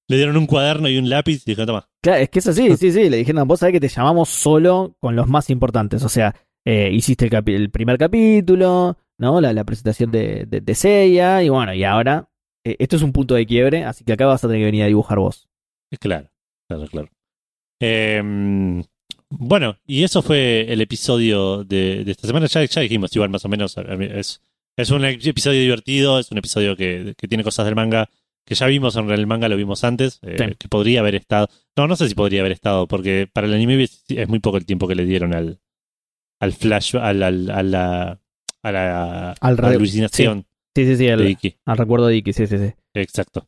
Le dieron un cuaderno y un lápiz y dijeron, toma. Claro, es que es así, sí, sí. Le dijeron, vos sabés que te llamamos solo con los más importantes. O sea, eh, hiciste el, primer capítulo, ¿no? La, la presentación de, de, de Seiya, y bueno, y ahora, eh, esto es un punto de quiebre, así que acá vas a tener que venir a dibujar vos. Es claro, claro, claro. Eh, bueno, y eso fue el episodio de, de esta semana. Ya, ya dijimos, igual más o menos. Es, es un episodio divertido, es un episodio que, que tiene cosas del manga que ya vimos, en el manga lo vimos antes, eh, Sí. que podría haber estado. No, no sé si podría haber estado, porque para el anime es, muy poco el tiempo que le dieron al, al flash, al, al- a la, a la Al alucinación Sí, sí, sí, de al, Iki. al recuerdo de Iki, sí, sí, sí. Exacto.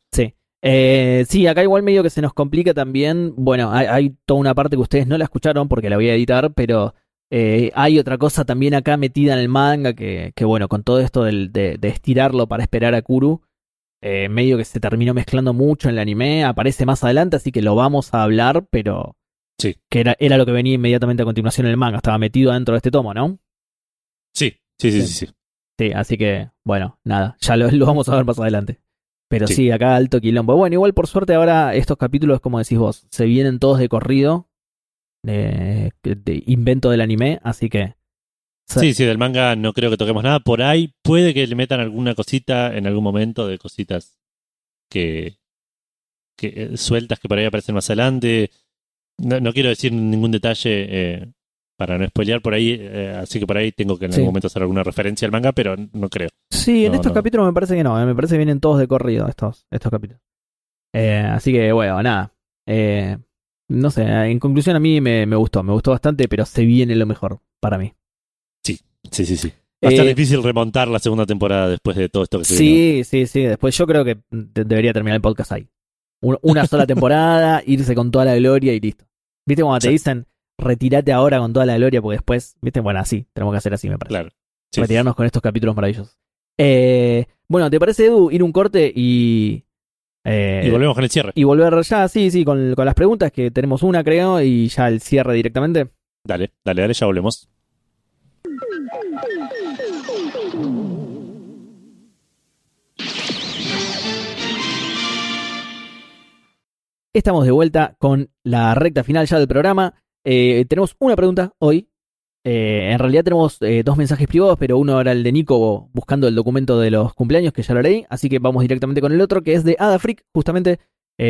Eh, sí, acá igual medio que se nos complica también. Bueno, hay, hay toda una parte que ustedes no la escucharon porque la voy a editar, pero eh, hay otra cosa también acá metida en el manga que, que bueno, con todo esto del- de, de estirarlo para esperar a Kuru, eh, medio que se terminó mezclando mucho en el anime, aparece más adelante, así que lo vamos a hablar, pero Sí. que era, era lo que venía inmediatamente a continuación en el manga, estaba metido dentro de este tomo, ¿no? Sí, sí, sí, Sí. sí. sí. Sí, así que, bueno, nada, ya lo, lo vamos a ver más adelante. Pero sí. Sí. acá alto quilombo. Bueno, igual por suerte ahora estos capítulos, como decís vos, se vienen todos de corrido, de, de invento del anime, así que... Sí, sí, del manga no creo que toquemos nada. Por ahí puede que le metan alguna cosita en algún momento de cositas que, que eh, sueltas que por ahí aparecen más adelante. No, no quiero decir ningún detalle eh, para no spoilear por ahí, eh, así que por ahí tengo que en Sí. algún momento hacer alguna referencia al manga, pero no creo. Sí, en No, estos no. capítulos me parece que no, eh, me parece que vienen todos de corrido estos, estos capítulos. Eh, así que, bueno, nada. Eh, no sé, en conclusión a mí me, me gustó, me gustó bastante, pero se viene lo mejor para mí. Sí, sí, sí. Va a estar Eh, difícil remontar la segunda temporada después de todo esto que se. Sí, sí, sí. Después yo creo que de- debería terminar el podcast ahí. Un- Una sola temporada, irse con toda la gloria y listo. ¿Viste cuando te dicen retirate ahora con toda la gloria? Porque después, ¿viste? Bueno, así, tenemos que hacer así, me parece. Claro. Sí, Retirarnos con estos capítulos maravillosos. Eh, bueno, ¿te parece, Edu, ir un corte y. eh, Y volvemos con el cierre. y volver ya, sí, sí, con, con las preguntas, que tenemos una, creo, y ya el cierre directamente. Dale, dale, dale, ya volvemos. Estamos de vuelta con la recta final ya del programa. Eh, tenemos una pregunta hoy. Eh, en realidad tenemos eh, dos mensajes privados, pero uno era el de Nico buscando el documento de los cumpleaños, que ya lo leí. Así que vamos directamente con el otro, que es de Ada Freak, justamente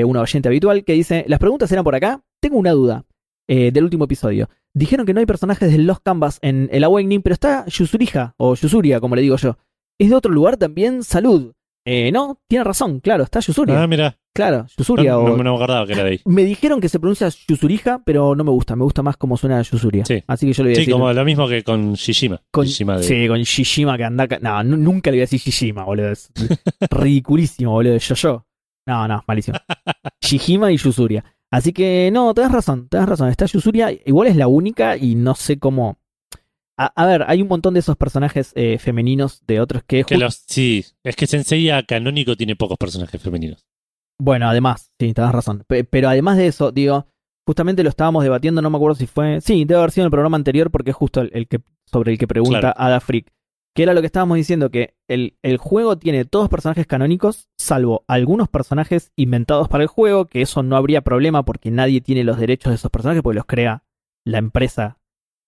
una oyente habitual, que dice: Las preguntas eran por acá. Tengo una duda eh, del último episodio. Dijeron que no hay personajes de Lost Canvas en el Awakening, pero está Yusurija, o Yusuria, como le digo yo. ¿Es de otro lugar también? Salud. Eh, no, tiene razón, claro, está Yusuria. Ah, mira, claro, no, Yusuria no, o no me acordaba que era de ahí. me dijeron que se pronuncia Yusurija, pero no me gusta. Me gusta más como suena Yusuria. Sí. Así que yo le voy a Sí, decir. como lo mismo que con Shishima. con, Shishima de- Sí, con Shishima que anda. No, nu- nunca le voy a decir Shishima, boludo. Es ridiculísimo, boludo. Yo, yo. No, no, malísimo. Shishima y Yusuria. Así que no, tenés razón, tenés razón. Está Yusuria, igual es la única y no sé cómo. A, a ver, hay un montón de esos personajes eh, femeninos de otros que. Que los, sí, es que Senseiya canónico tiene pocos personajes femeninos. Bueno, además, sí, tenés razón. Pe- Pero además de eso, digo, justamente lo estábamos debatiendo, no me acuerdo si fue. Sí, debe haber sido en el programa anterior porque es justo el, el que sobre el que pregunta Claro. Ada Freak. Que era lo que estábamos diciendo, que el, el juego tiene todos personajes canónicos, salvo algunos personajes inventados para el juego, que eso no habría problema porque nadie tiene los derechos de esos personajes, porque los crea la empresa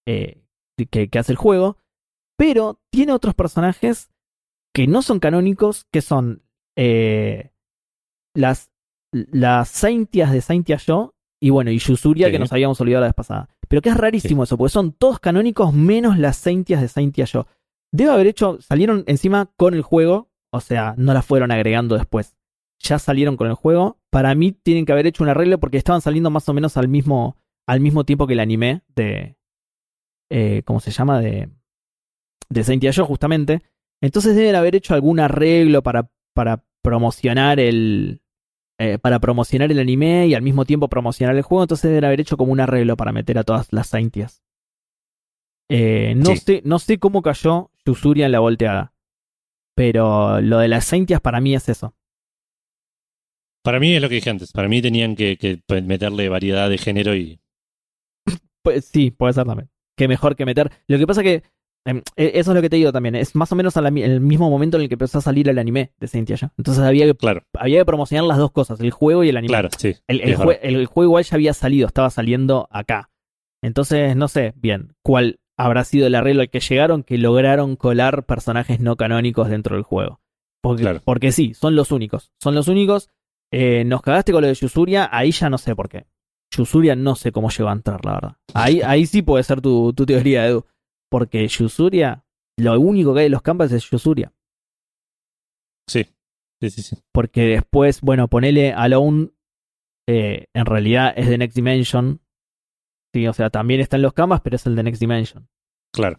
eh, que, que hace el juego. Pero tiene otros personajes que no son canónicos, que son eh, las las Saintias de Saintia Yo y bueno, y Yusuria Sí. que nos habíamos olvidado la vez pasada. Pero que es rarísimo eso, porque son todos canónicos menos las Saintias de Saintia Yo. Debe haber hecho, salieron encima con el juego, o sea, no las fueron agregando después. Ya salieron con el juego. Para mí tienen que haber hecho un arreglo porque estaban saliendo más o menos al mismo, al mismo tiempo que el anime de. eh, ¿Cómo se llama? De. De Saintia Yo, justamente. Entonces deben haber hecho algún arreglo para, para promocionar el. eh, para promocionar el anime y al mismo tiempo promocionar el juego. Entonces deben haber hecho como un arreglo para meter a todas las Saintias. Eh, no, Sí. sé, no sé cómo cayó Yusuria en la volteada. Pero lo de las Saintias para mí es eso. Para mí es lo que dije antes. Para mí tenían que, que meterle variedad de género y. Pues sí, puede ser también. Que mejor que meter. Lo que pasa que. em, e- eso es lo que te digo también. Es más o menos mi- el mismo momento en el que empezó a salir el anime de Saint Seiya. Entonces había que, Claro, había que promocionar las dos cosas, el juego y el anime. claro, sí. El, jue- el juego igual ya había salido, estaba saliendo acá. Entonces, no sé bien cuál habrá sido el arreglo al que llegaron que lograron colar personajes no canónicos dentro del juego. Porque, Claro. porque sí, son los únicos. Son los únicos. Eh, nos cagaste con lo de Yusuria, ahí ya no sé por qué. Yusuria no sé cómo llegó a entrar, la verdad. Ahí, ahí sí puede ser tu, tu teoría, Edu. Porque Yusuria, lo único que hay en los campos es Yusuria. Sí, sí, sí. sí. Porque después, bueno, ponele Alone, eh, en realidad es de Next Dimension. Sí, o sea, también está en los camas, pero es el de Next Dimension. Claro.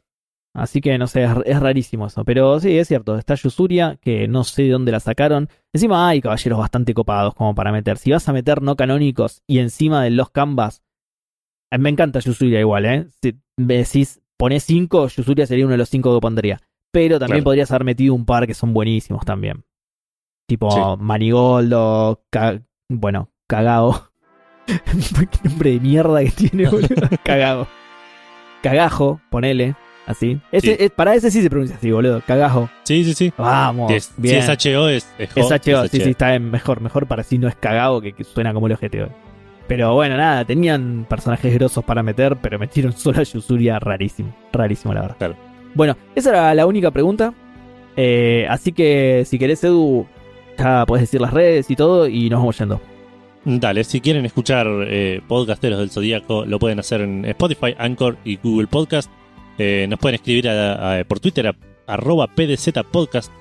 Así que no sé, es, es rarísimo eso. Pero sí, es cierto, está Yusuria, que no sé de dónde la sacaron. Encima hay caballeros bastante copados como para meter. Si vas a meter no canónicos y encima de los canvas, eh, me encanta Yusuria igual, ¿eh? Si me decís, ponés 5, Yusuria sería uno de los 5 que pondría. Pero también Claro. podrías haber metido un par que son buenísimos también. Tipo Sí. Manigoldo, Ca- bueno, Cagao. Qué nombre de mierda que tiene, boludo. Cagao. Cagajo, ponele, así. Ese, Sí. es- para ese sí se pronuncia así, boludo. Cagajo. Sí, sí, sí. Vamos. Si es, si bien. es HO, es, es, Es HO, es sí, HO. sí, está bien, mejor, mejor para si no es cagado que, que suena como el GTO. Pero bueno, nada, tenían personajes grosos para meter, pero metieron solo a Yusuria rarísimo, rarísimo la verdad. Claro. Bueno, esa era la única pregunta. Eh, así que si querés, Edu, ya podés decir las redes y todo y nos vamos yendo. Dale, si quieren escuchar eh, podcasteros del Zodíaco, lo pueden hacer en Spotify, Anchor y Google Podcast. Eh, nos pueden escribir a- a- por Twitter a arroba PDZ Podcast.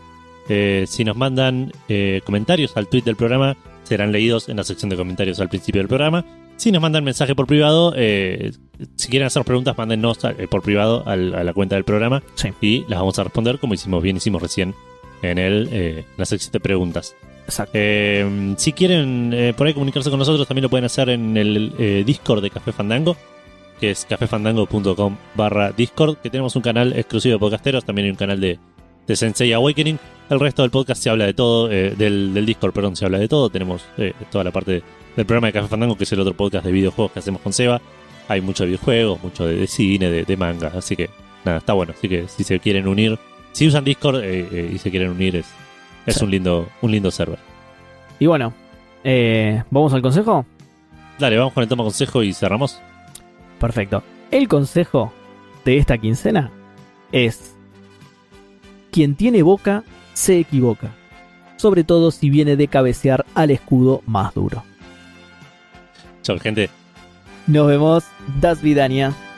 Eh, si nos mandan eh, comentarios al tweet del programa, serán leídos en la sección de comentarios al principio del programa. Si nos mandan mensaje por privado, si quieren hacer preguntas, mándennos por privado al- a la cuenta del programa Sí. y las vamos a responder como hicimos bien hicimos recién en el, eh, la sección de preguntas. Eh, si quieren eh, por ahí comunicarse con nosotros, también lo pueden hacer en el eh, Discord de Café Fandango, que es cafefandango.com barra Discord, que tenemos un canal exclusivo de podcasteros, también hay un canal de, de Sensei Awakening. El resto del podcast se habla de todo, eh, del, del Discord, perdón, se habla de todo. Tenemos eh, toda la parte del programa de Café Fandango, que es el otro podcast de videojuegos que hacemos con Seba. Hay mucho de videojuegos, mucho de, cine, de, manga, así que nada, está bueno. Así que si se quieren unir, si usan Discord y se quieren unir, es, es Sí. un lindo, un lindo server. Y bueno, eh, ¿vamos al consejo? Dale, vamos con el toma consejo y cerramos. Perfecto. El consejo de esta quincena es: quien tiene boca se equivoca, sobre todo si viene de cabecear al escudo más duro. Chao, gente. Nos vemos, Das Vidania.「